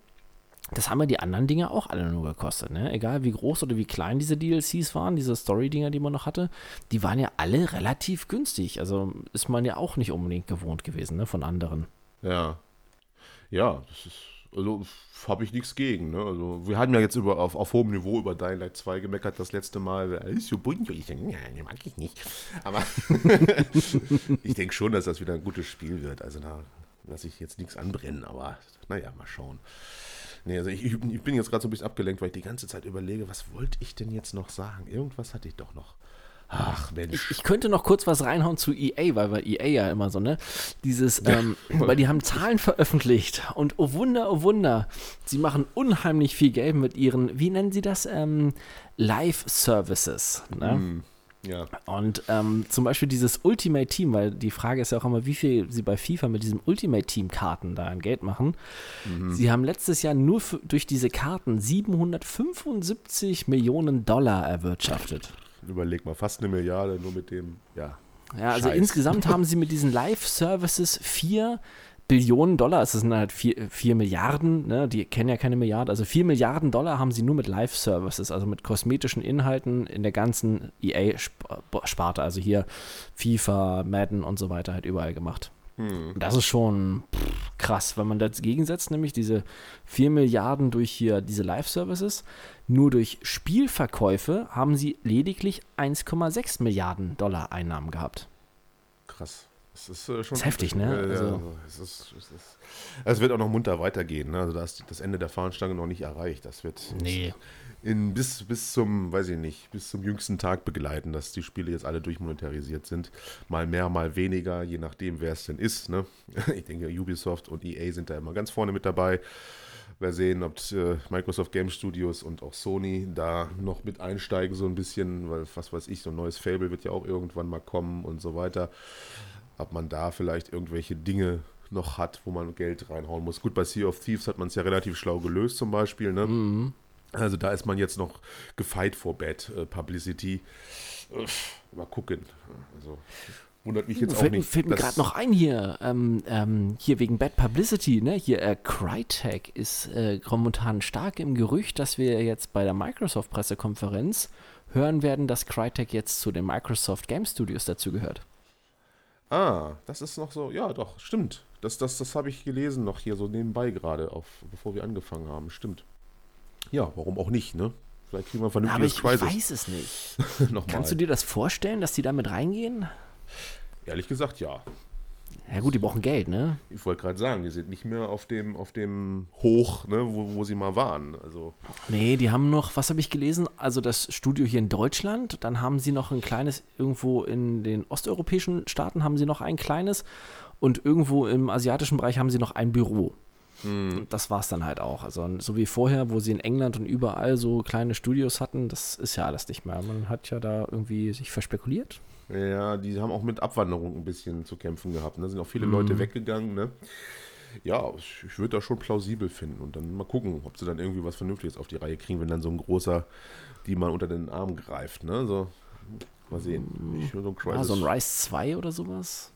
das haben ja die anderen Dinge auch alle nur gekostet. Ne? Egal wie groß oder wie klein diese DLCs waren, diese Story-Dinger, die man noch hatte, die waren ja alle relativ günstig. Also ist man ja auch nicht unbedingt gewohnt gewesen ne, von anderen. Ja, ja, das ist, also habe ich nichts gegen. Ne? Also, wir hatten ja jetzt über, auf, auf hohem Niveau über Dying Light 2 gemeckert das letzte Mal. Ist so bunt. Ich denke, den mag ich nicht. Aber ich denke schon, dass das wieder ein gutes Spiel wird. Also da lasse ich jetzt nichts anbrennen, aber naja, mal schauen. Nee, also ich, ich bin jetzt gerade so ein bisschen abgelenkt, weil ich die ganze Zeit überlege, was wollte ich denn jetzt noch sagen? Irgendwas hatte ich doch noch. Ach Mensch. Ich, ich, könnte noch kurz was reinhauen zu EA, weil wir EA ja immer so, ne? Dieses, ähm, weil die haben Zahlen veröffentlicht und oh Wunder, oh Wunder, sie machen unheimlich viel Geld mit ihren, wie nennen sie das? Ähm, Live-Services, ne? Mm. Ja. Und ähm, zum Beispiel dieses Ultimate Team, weil die Frage ist ja auch immer, wie viel sie bei FIFA mit diesem Ultimate Team Karten da an Geld machen. Mhm. Sie haben letztes Jahr nur durch diese Karten 775 Millionen Dollar erwirtschaftet überleg mal, fast eine Milliarde nur mit dem, ja. Ja, also Scheiß. insgesamt haben sie mit diesen Live-Services vier Billionen Dollar, es sind halt vier, vier Milliarden, ne? die kennen ja keine Milliarden, also vier Milliarden Dollar haben sie nur mit Live-Services, also mit kosmetischen Inhalten in der ganzen EA-Sparte, also hier FIFA, Madden und so weiter halt überall gemacht. Hm. Das ist schon pff, krass, wenn man das gegensetzt, nämlich diese 4 Milliarden durch hier diese Live-Services. Nur durch Spielverkäufe haben sie lediglich 1,6 Milliarden Dollar Einnahmen gehabt. Krass. Das ist äh, schon. Das ist heftig, ne? Äh, also, es, ist, es, ist, es, wird auch noch munter weitergehen. Ne? Also da ist das Ende der Fahnenstange noch nicht erreicht. Das wird. Nee in, bis, bis zum, weiß ich nicht, bis zum jüngsten Tag begleiten, dass die Spiele jetzt alle durchmonetarisiert sind. Mal mehr, mal weniger, je nachdem, wer es denn ist. Ne? Ich denke, Ubisoft und EA sind da immer ganz vorne mit dabei. Wir sehen, ob äh, Microsoft Game Studios und auch Sony da noch mit einsteigen, so ein bisschen, weil, was weiß ich, so ein neues Fable wird ja auch irgendwann mal kommen und so weiter. Ob man da vielleicht irgendwelche Dinge noch hat, wo man Geld reinhauen muss. Gut, bei Sea of Thieves hat man es ja relativ schlau gelöst, zum Beispiel. Ne? Mhm. Also da ist man jetzt noch gefeit vor Bad äh, Publicity. mal gucken. Also wundert mich jetzt fällt, auch nicht. Fällt mir gerade noch ein hier, ähm, ähm, hier wegen Bad Publicity, ne? Hier äh, Crytek ist äh, momentan stark im Gerücht, dass wir jetzt bei der Microsoft Pressekonferenz hören werden, dass Crytek jetzt zu den Microsoft Game Studios dazu gehört. Ah, das ist noch so, ja doch, stimmt. Das, das, das habe ich gelesen noch hier so nebenbei gerade, bevor wir angefangen haben, stimmt. Ja, warum auch nicht, ne? Vielleicht kriegen wir ein Aber vernünftiges ich, ich weiß es nicht. Kannst du dir das vorstellen, dass die damit reingehen? Ehrlich gesagt, ja. Ja gut, die brauchen Geld, ne? Ich wollte gerade sagen, die sind nicht mehr auf dem, auf dem Hoch, ne, wo, wo sie mal waren. Also, Nee, die haben noch, was habe ich gelesen? Also das Studio hier in Deutschland, dann haben sie noch ein kleines, irgendwo in den osteuropäischen Staaten haben sie noch ein kleines und irgendwo im asiatischen Bereich haben sie noch ein Büro. Und Das war es dann halt auch. Also so wie vorher, wo sie in England und überall so kleine Studios hatten, das ist ja alles nicht mehr. Man hat ja da irgendwie sich verspekuliert. ja, die haben auch mit Abwanderung ein bisschen zu kämpfen gehabt. Da ne? sind auch viele Mhm. Leute weggegangen, ne? Ja, ich, ich würde das schon plausibel finden und dann mal gucken, ob sie dann irgendwie was Vernünftiges auf die Reihe kriegen, wenn dann so ein großer die mal unter den Arm greift, ne? So, mal sehen. Ich will so ein Ah, Crisis so ein Rise 2 oder sowas.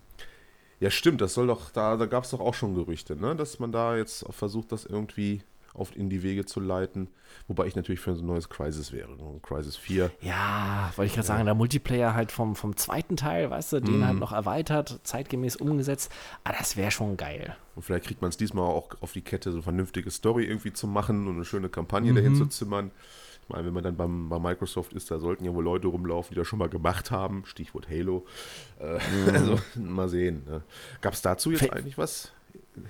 Ja, stimmt, das soll doch, da, da gab es doch auch schon Gerüchte, ne? dass man da jetzt versucht, das irgendwie auf, in die Wege zu leiten. Wobei ich natürlich für so ein neues Crisis wäre. ne? Ein Crisis 4. Ja, wollte ich gerade sagen, der Multiplayer halt vom, vom zweiten Teil, weißt du, den halt noch erweitert, zeitgemäß umgesetzt. Ah, das wäre schon geil. Und vielleicht kriegt man es diesmal auch auf die Kette, so eine vernünftige Story irgendwie zu machen und eine schöne Kampagne dahin zu zimmern. Meine, wenn man dann beim, bei Microsoft ist, da sollten ja wohl Leute rumlaufen, die das schon mal gemacht haben. Stichwort Halo. Äh, Also, mal sehen. Ne? Gab es dazu jetzt Fe- eigentlich was?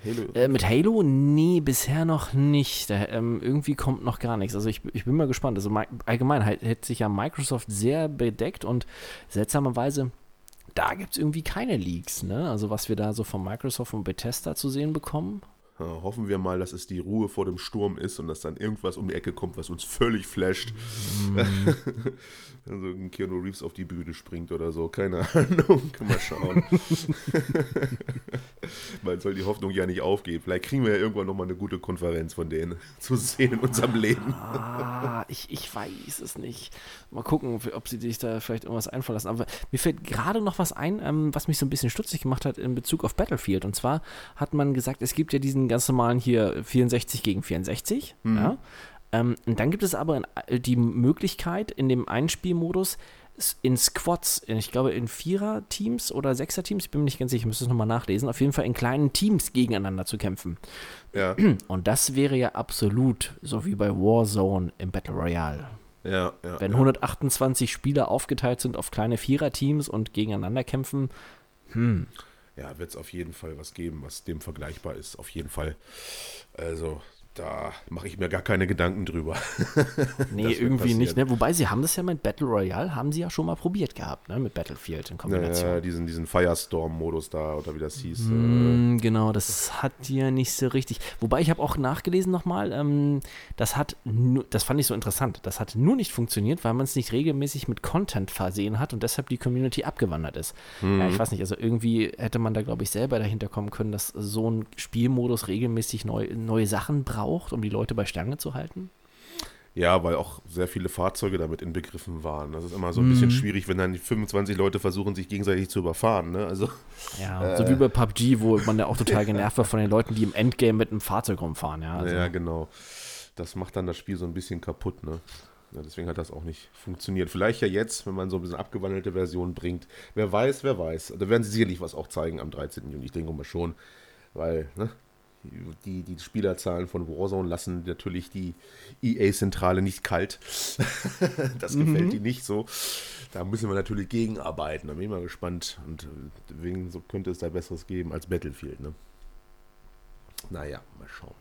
Halo? Äh, mit Halo? Nee, bisher noch nicht. Da, ähm, irgendwie kommt noch gar nichts. Also ich, ich bin mal gespannt. Also allgemein halt, hätte sich ja Microsoft sehr bedeckt und seltsamerweise, da gibt es irgendwie keine Leaks, ne? Also was wir da so von Microsoft und Bethesda zu sehen bekommen. Ja, hoffen wir mal, dass es die Ruhe vor dem Sturm ist und dass dann irgendwas um die Ecke kommt, was uns völlig flasht. also ein Keanu Reeves auf die Bühne springt oder so. Keine Ahnung. Kann mal schauen. Man soll die Hoffnung ja nicht aufgeben. Vielleicht kriegen wir ja irgendwann nochmal eine gute Konferenz von denen zu sehen in unserem Leben. Ah, ich, ich weiß es nicht. Mal gucken, ob sie sich da vielleicht irgendwas einfallen lassen. Aber mir fällt gerade noch was ein, ähm, was mich so ein bisschen stutzig gemacht hat in Bezug auf Battlefield. Und zwar hat man gesagt, es gibt ja diesen ganz normalen hier 64 gegen 64. Ja? Ähm, und dann gibt es aber die Möglichkeit, in dem Einspielmodus in Squads, in, ich glaube in Vierer-Teams oder Sechser-Teams, ich bin mir nicht ganz sicher, ich müsste es nochmal nachlesen, auf jeden Fall in kleinen Teams gegeneinander zu kämpfen. Ja, Und das wäre ja absolut so wie bei Warzone im Battle Royale. ja, ja. Wenn ja. 128 Spieler aufgeteilt sind auf kleine Viererteams und gegeneinander kämpfen, Ja, wird es auf jeden Fall was geben, was dem vergleichbar ist. Auf jeden Fall. Also, da mache ich mir gar keine Gedanken drüber. nee, irgendwie nicht. passieren. Ne? Wobei sie haben das ja mit Battle Royale, haben sie ja schon mal probiert gehabt, ne? mit Battlefield in Kombination. Naja, diesen, diesen Firestorm-Modus da, oder wie das hieß. äh, Mm, Genau, das hat ja nicht so richtig. Wobei ich habe auch nachgelesen nochmal, ähm, das hat, das fand ich so interessant, das hat nur nicht funktioniert, weil man es nicht regelmäßig mit Content versehen hat und deshalb die Community abgewandert ist. Ja, ich weiß nicht, also irgendwie hätte man da, glaube ich, selber dahinter kommen können, dass so ein Spielmodus regelmäßig neu, neue Sachen braucht, um die Leute bei Stange zu halten. Ja, weil auch sehr viele Fahrzeuge damit inbegriffen waren. Das ist immer so ein bisschen schwierig, wenn dann die 25 Leute versuchen, sich gegenseitig zu überfahren. Ne? Also, Ja, so wie bei PUBG, wo man ja auch total genervt war von den Leuten, die im Endgame mit einem Fahrzeug rumfahren. Ja, also, ja, genau. Das macht dann das Spiel so ein bisschen kaputt. Ne? Ja, deswegen hat das auch nicht funktioniert. Vielleicht ja jetzt, wenn man so ein bisschen abgewandelte Version bringt. Wer weiß, wer weiß. Da werden sie sicherlich was auch zeigen am 13. Juni. Ich denke mal schon. Weil, ne? Die, die Spielerzahlen von Warzone lassen natürlich die EA-Zentrale nicht kalt. das gefällt ihnen nicht so. Da müssen wir natürlich gegenarbeiten. Da bin ich mal gespannt. Und äh, deswegen so könnte es da Besseres geben als Battlefield. Ne? Naja, mal schauen.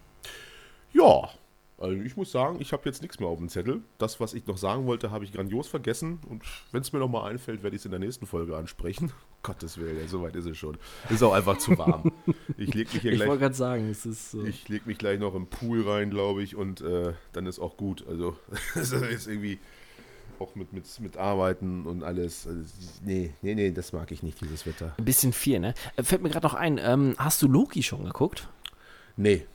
Ja, also ich muss sagen, ich habe jetzt nichts mehr auf dem Zettel. Das, was ich noch sagen wollte, habe ich grandios vergessen. Und wenn es mir nochmal einfällt, werde ich es in der nächsten Folge ansprechen. Gottes Willen, soweit ist es schon. Ist auch einfach zu warm. Ich lege mich hier Ich wollte gleich. gerade sagen, es ist so. Ich leg mich gleich noch im Pool rein, glaube ich, und äh, dann ist auch gut. Also, es ist irgendwie auch mit, mit, mit Arbeiten und alles. Also, nee, nee, nee, das mag ich nicht, dieses Wetter. Ein bisschen viel, ne? Äh, Fällt mir gerade noch ein, ähm, hast du Loki schon geguckt? Nee.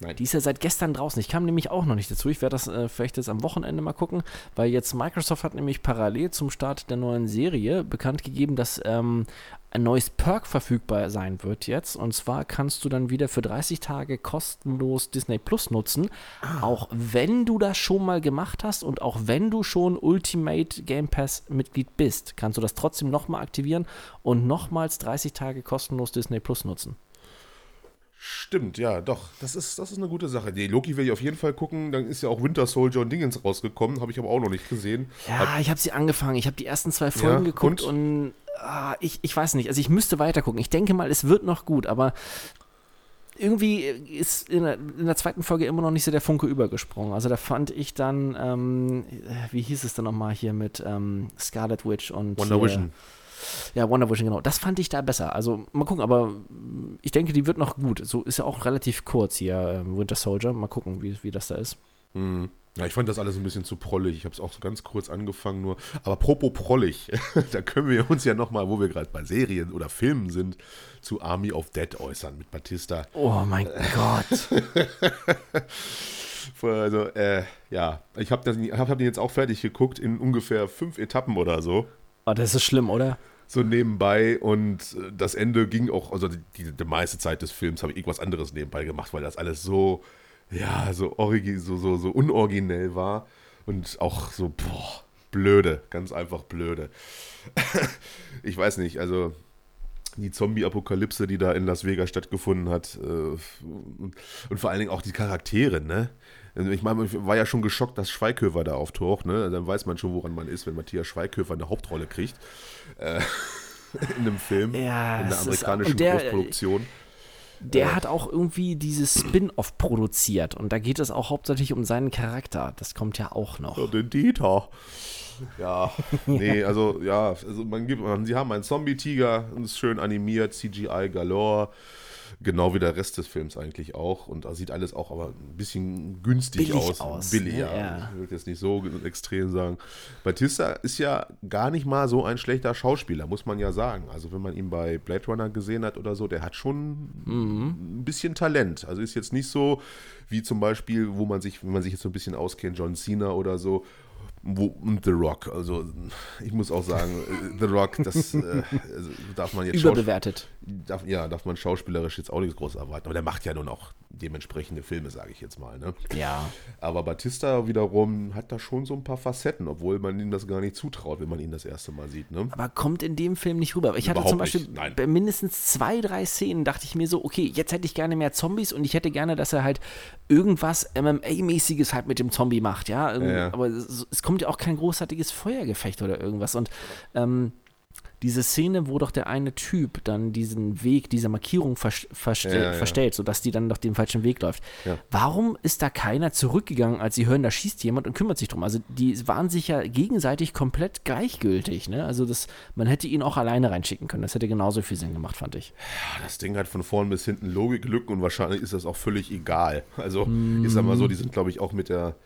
Nein. Die ist ja seit gestern draußen. Ich kam nämlich auch noch nicht dazu. Ich werde das äh, vielleicht jetzt am Wochenende mal gucken, weil jetzt Microsoft hat nämlich parallel zum Start der neuen Serie bekannt gegeben, dass ähm, ein neues Perk verfügbar sein wird jetzt. Und zwar kannst du dann wieder für 30 Tage kostenlos Disney Plus nutzen, auch wenn du das schon mal gemacht hast und auch wenn du schon Ultimate Game Pass Mitglied bist, kannst du das trotzdem nochmal aktivieren und nochmals 30 Tage kostenlos Disney Plus nutzen. Stimmt, ja, doch. Das ist, das ist eine gute Sache. Die Loki will ich auf jeden Fall gucken. Dann ist ja auch Winter Soldier und Dingens rausgekommen. Habe ich aber auch noch nicht gesehen. Ja, Hab, ich habe sie angefangen. Ich habe die ersten zwei Folgen Ja, geguckt und? und, ah, ich, ich weiß nicht. Also ich müsste weiter gucken. Ich denke mal, es wird noch gut, aber irgendwie ist in der, in der zweiten Folge immer noch nicht so der Funke übergesprungen. Also da fand ich dann, ähm, wie hieß es denn nochmal hier mit ähm, Scarlet Witch und Wonder Vision. Ja, Wonder Vision, genau. Das fand ich da besser. Also mal gucken, aber ich denke, die wird noch gut. So ist ja auch relativ kurz hier, ähm, Winter Soldier. Mal gucken, wie, wie das da ist. Mhm. Ja, ich fand das alles ein bisschen zu prollig. Ich habe es auch so ganz kurz angefangen nur. Aber apropos prollig, da können wir uns ja nochmal, wo wir gerade bei Serien oder Filmen sind, zu Army of Dead äußern mit Batista. Oh mein Gott. Also, äh, ja, ich habe hab, hab den jetzt auch fertig geguckt in ungefähr fünf Etappen oder so. Oh, das ist schlimm, oder? So nebenbei und äh, das Ende ging auch, also die, die meiste Zeit des Films habe ich irgendwas anderes nebenbei gemacht, weil das alles so, ja, so, origi so, so, so unoriginell war und auch so, boah, blöde, ganz einfach blöde. ich weiß nicht, also die Zombie-Apokalypse, die da in Las Vegas stattgefunden hat äh, und vor allen Dingen auch die Charaktere, ne? Also ich meine, ich war ja schon geschockt, dass Schweighöfer da auftaucht, ne? Dann weiß man schon, woran man ist, wenn Matthias Schweighöfer eine Hauptrolle kriegt. Äh, in einem Film, Ja, in einer ist- amerikanischen und der- Großproduktion. Der hat auch irgendwie dieses Spin-off produziert und da geht es auch hauptsächlich um seinen Charakter. Das kommt ja auch noch. Ja, den Dieter. Ja, nee, also ja, also man gibt, man, sie haben einen Zombie-Tiger, ist schön animiert, CGI galore, genau wie der Rest des Films eigentlich auch. Und da sieht alles auch aber ein bisschen günstig Billig aus. aus, Billig, ne? ja. Ja. Ich würde jetzt nicht so extrem sagen. Batista ist ja gar nicht mal so ein schlechter Schauspieler, muss man ja sagen. Also wenn man ihn bei Blade Runner gesehen hat oder so, der hat schon ein bisschen Talent. Also ist jetzt nicht so wie zum Beispiel, wo man sich, wenn man sich jetzt so ein bisschen auskennt, John Cena oder so, und The Rock. Also ich muss auch sagen, äh, The Rock, das äh, also darf man jetzt Überbewertet. darf, ja, darf man schauspielerisch jetzt auch nichts groß erwarten. Aber der macht ja nun auch dementsprechende Filme, sage ich jetzt mal. Ne? Ja. Aber Batista wiederum hat da schon so ein paar Facetten, obwohl man ihm das gar nicht zutraut, wenn man ihn das erste Mal sieht. Ne? Aber kommt in dem Film nicht rüber. Ich hatte Überhaupt zum Beispiel bei mindestens zwei, drei Szenen dachte ich mir so, okay, jetzt hätte ich gerne mehr Zombies und ich hätte gerne, dass er halt irgendwas MMA-mäßiges halt mit dem Zombie macht, ja. Ähm, Ja. Aber es, es kommt ja auch kein großartiges Feuergefecht oder irgendwas. Und ähm, diese Szene, wo doch der eine Typ dann diesen Weg, diese Markierung vers verste Ja, ja. verstellt, sodass die dann doch den falschen Weg läuft. Ja. Warum ist da keiner zurückgegangen, als sie hören, da schießt jemand und kümmert sich drum? Also die waren sich ja gegenseitig komplett gleichgültig. Ne? Also das, man hätte ihn auch alleine reinschicken können. Das hätte genauso viel Sinn gemacht, fand ich. Das Ding hat von vorn bis hinten Logiklücken und wahrscheinlich ist das auch völlig egal. Also ich sag mal so, die sind glaube ich auch mit der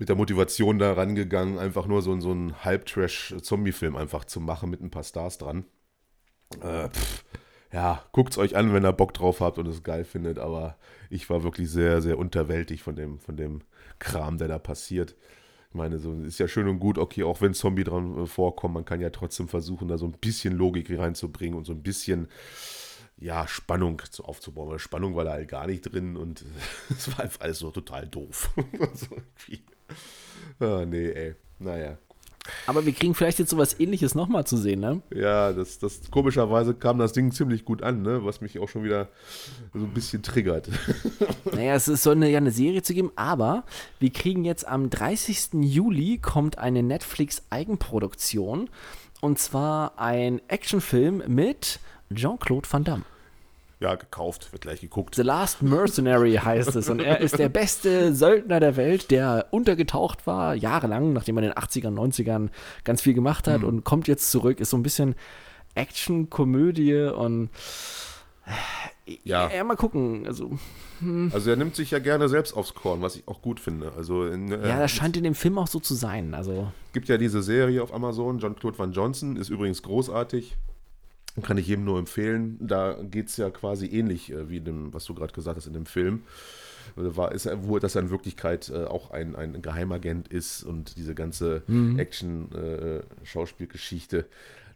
mit der Motivation da rangegangen, einfach nur so, so einen Halb-Trash-Zombie-Film einfach zu machen mit ein paar Stars dran. Äh, pff, ja, guckt's euch an, wenn ihr Bock drauf habt und es geil findet, aber ich war wirklich sehr, sehr unterwältigt von dem, von dem Kram, der da passiert. Ich meine, so ist ja schön und gut, okay, auch wenn Zombie dran äh, vorkommen, man kann ja trotzdem versuchen, da so ein bisschen Logik reinzubringen und so ein bisschen ja, Spannung zu, aufzubauen. Weil Spannung war da halt gar nicht drin und es war einfach alles so total doof. so irgendwie. Ah, nee, ey. Naja. Aber wir kriegen vielleicht jetzt sowas ähnliches nochmal zu sehen, ne? Ja, das, das komischerweise kam das Ding ziemlich gut an, ne? Was mich auch schon wieder so ein bisschen triggert. Naja, es ist, soll eine, ja eine Serie zu geben, aber wir kriegen jetzt am 30. Juli kommt eine Netflix-Eigenproduktion und zwar ein Actionfilm mit Jean-Claude Van Damme. Ja, gekauft, wird gleich geguckt. The Last Mercenary heißt es. Und er ist der beste Söldner der Welt, der untergetaucht war, jahrelang, nachdem er in den 80ern, 90ern ganz viel gemacht hat und kommt jetzt zurück. Ist so ein bisschen Action, Komödie und Ja. ja, mal gucken. Also, Also er nimmt sich ja gerne selbst aufs Korn, was ich auch gut finde. Also in, äh, ja, das scheint in dem Film auch so zu sein. Also, gibt ja diese Serie auf Amazon, John-Claude Van Johnson, ist übrigens großartig. Kann ich jedem nur empfehlen. Da geht es ja quasi ähnlich äh, wie in dem, was du gerade gesagt hast, in dem Film. Also war, ist, wo das in Wirklichkeit äh, auch ein, ein Geheimagent ist und diese ganze Mhm. Action-Schauspielgeschichte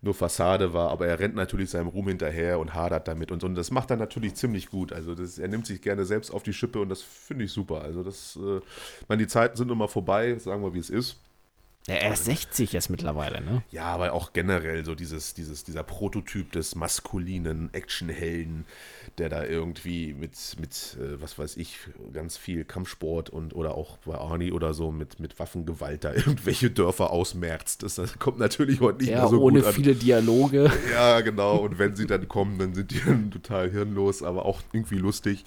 nur Fassade war, aber er rennt natürlich seinem Ruhm hinterher und hadert damit und so. Und das macht er natürlich ziemlich gut. Also das, er nimmt sich gerne selbst auf die Schippe und das finde ich super. Also das, äh, ich meine, die Zeiten sind immer vorbei, sagen wir, wie es ist. Ja, er ist 60 jetzt mittlerweile, ne? Ja, aber auch generell so dieses, dieses, dieser Prototyp des maskulinen Actionhelden, der da irgendwie mit, mit äh, was weiß ich, ganz viel Kampfsport und oder auch bei Arnie oder so mit, mit Waffengewalt da irgendwelche Dörfer ausmerzt. Das, das kommt natürlich heute nicht Ja, mehr so ohne gut an. viele Dialoge. Ja, genau. Und wenn sie dann kommen, dann sind die dann total hirnlos, aber auch irgendwie lustig.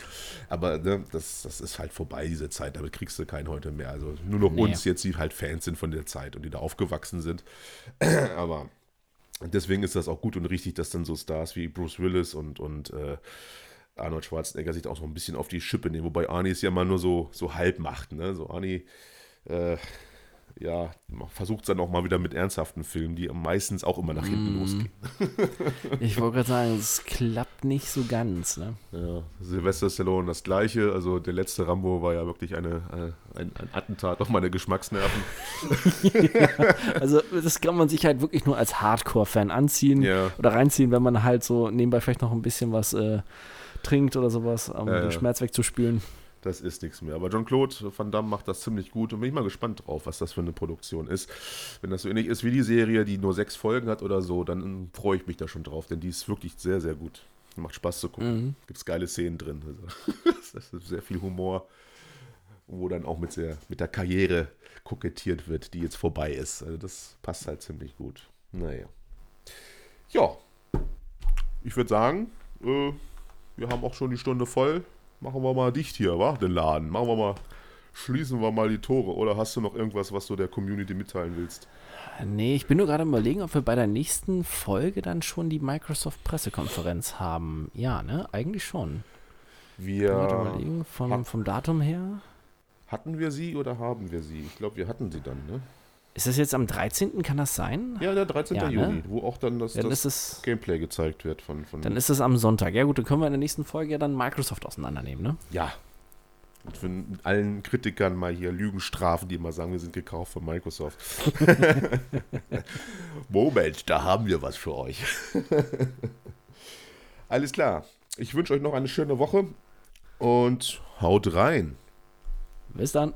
Aber ne, das, das ist halt vorbei, diese Zeit. Damit kriegst du keinen heute mehr. Also nur noch Nee. uns jetzt, die halt Fans sind von der Zeit und die da aufgewachsen sind. aber deswegen ist das auch gut und richtig, dass dann so Stars wie Bruce Willis und, und äh, Arnold Schwarzenegger sich auch so ein bisschen auf die Schippe nehmen. Wobei Arnie es ja mal nur so, so halb macht. Ne? So Arnie, äh, ja, versucht es dann auch mal wieder mit ernsthaften Filmen, die meistens auch immer nach hinten Mm. losgehen. Ich wollte gerade sagen, es klappt nicht so ganz, ne? Ja, Sylvester Stallone das gleiche. Also der letzte Rambo war ja wirklich eine, äh, ein, ein Attentat auf meine Geschmacksnerven. Also, das kann man sich halt wirklich nur als Hardcore-Fan anziehen Ja. oder reinziehen, wenn man halt so nebenbei vielleicht noch ein bisschen was äh, trinkt oder sowas, um Ja, ja. den Schmerz wegzuspülen. Das ist nichts mehr. Aber Jean-Claude Van Damme macht das ziemlich gut und bin ich mal gespannt drauf, was das für eine Produktion ist. Wenn das so ähnlich ist wie die Serie, die nur sechs Folgen hat oder so, dann freue ich mich da schon drauf, denn die ist wirklich sehr, sehr gut. Macht Spaß zu gucken. Mhm. Gibt es geile Szenen drin. Also, das ist sehr viel Humor, wo dann auch mit, sehr, mit der Karriere kokettiert wird, die jetzt vorbei ist. Also das passt halt ziemlich gut. Naja. Ja, ich würde sagen, äh, wir haben auch schon die Stunde voll. Machen wir mal dicht hier, wa? Den Laden. Machen wir mal, schließen wir mal die Tore. Oder hast du noch irgendwas, was du der Community mitteilen willst? Nee, ich bin nur gerade überlegen, ob wir bei der nächsten Folge dann schon die Microsoft-Pressekonferenz haben. Ja, ne? Eigentlich schon. Wir überlegen, vom, hab- vom Datum her. hatten wir sie oder haben wir sie? Ich glaube, wir hatten sie dann, ne? Ist das jetzt am 13. Kann das sein? Ja, der 13. Ja, ne? Juni, wo auch dann das, Ja, dann das ist es, Gameplay gezeigt wird von, von dann ist es am Sonntag. Ja gut, dann können wir in der nächsten Folge ja dann Microsoft auseinandernehmen, ne? Ja. Und für allen Kritikern mal hier Lügen strafen, die immer sagen, wir sind gekauft von Microsoft. Moment, da haben wir was für euch. Alles klar. Ich wünsche euch noch eine schöne Woche und haut rein. Bis dann.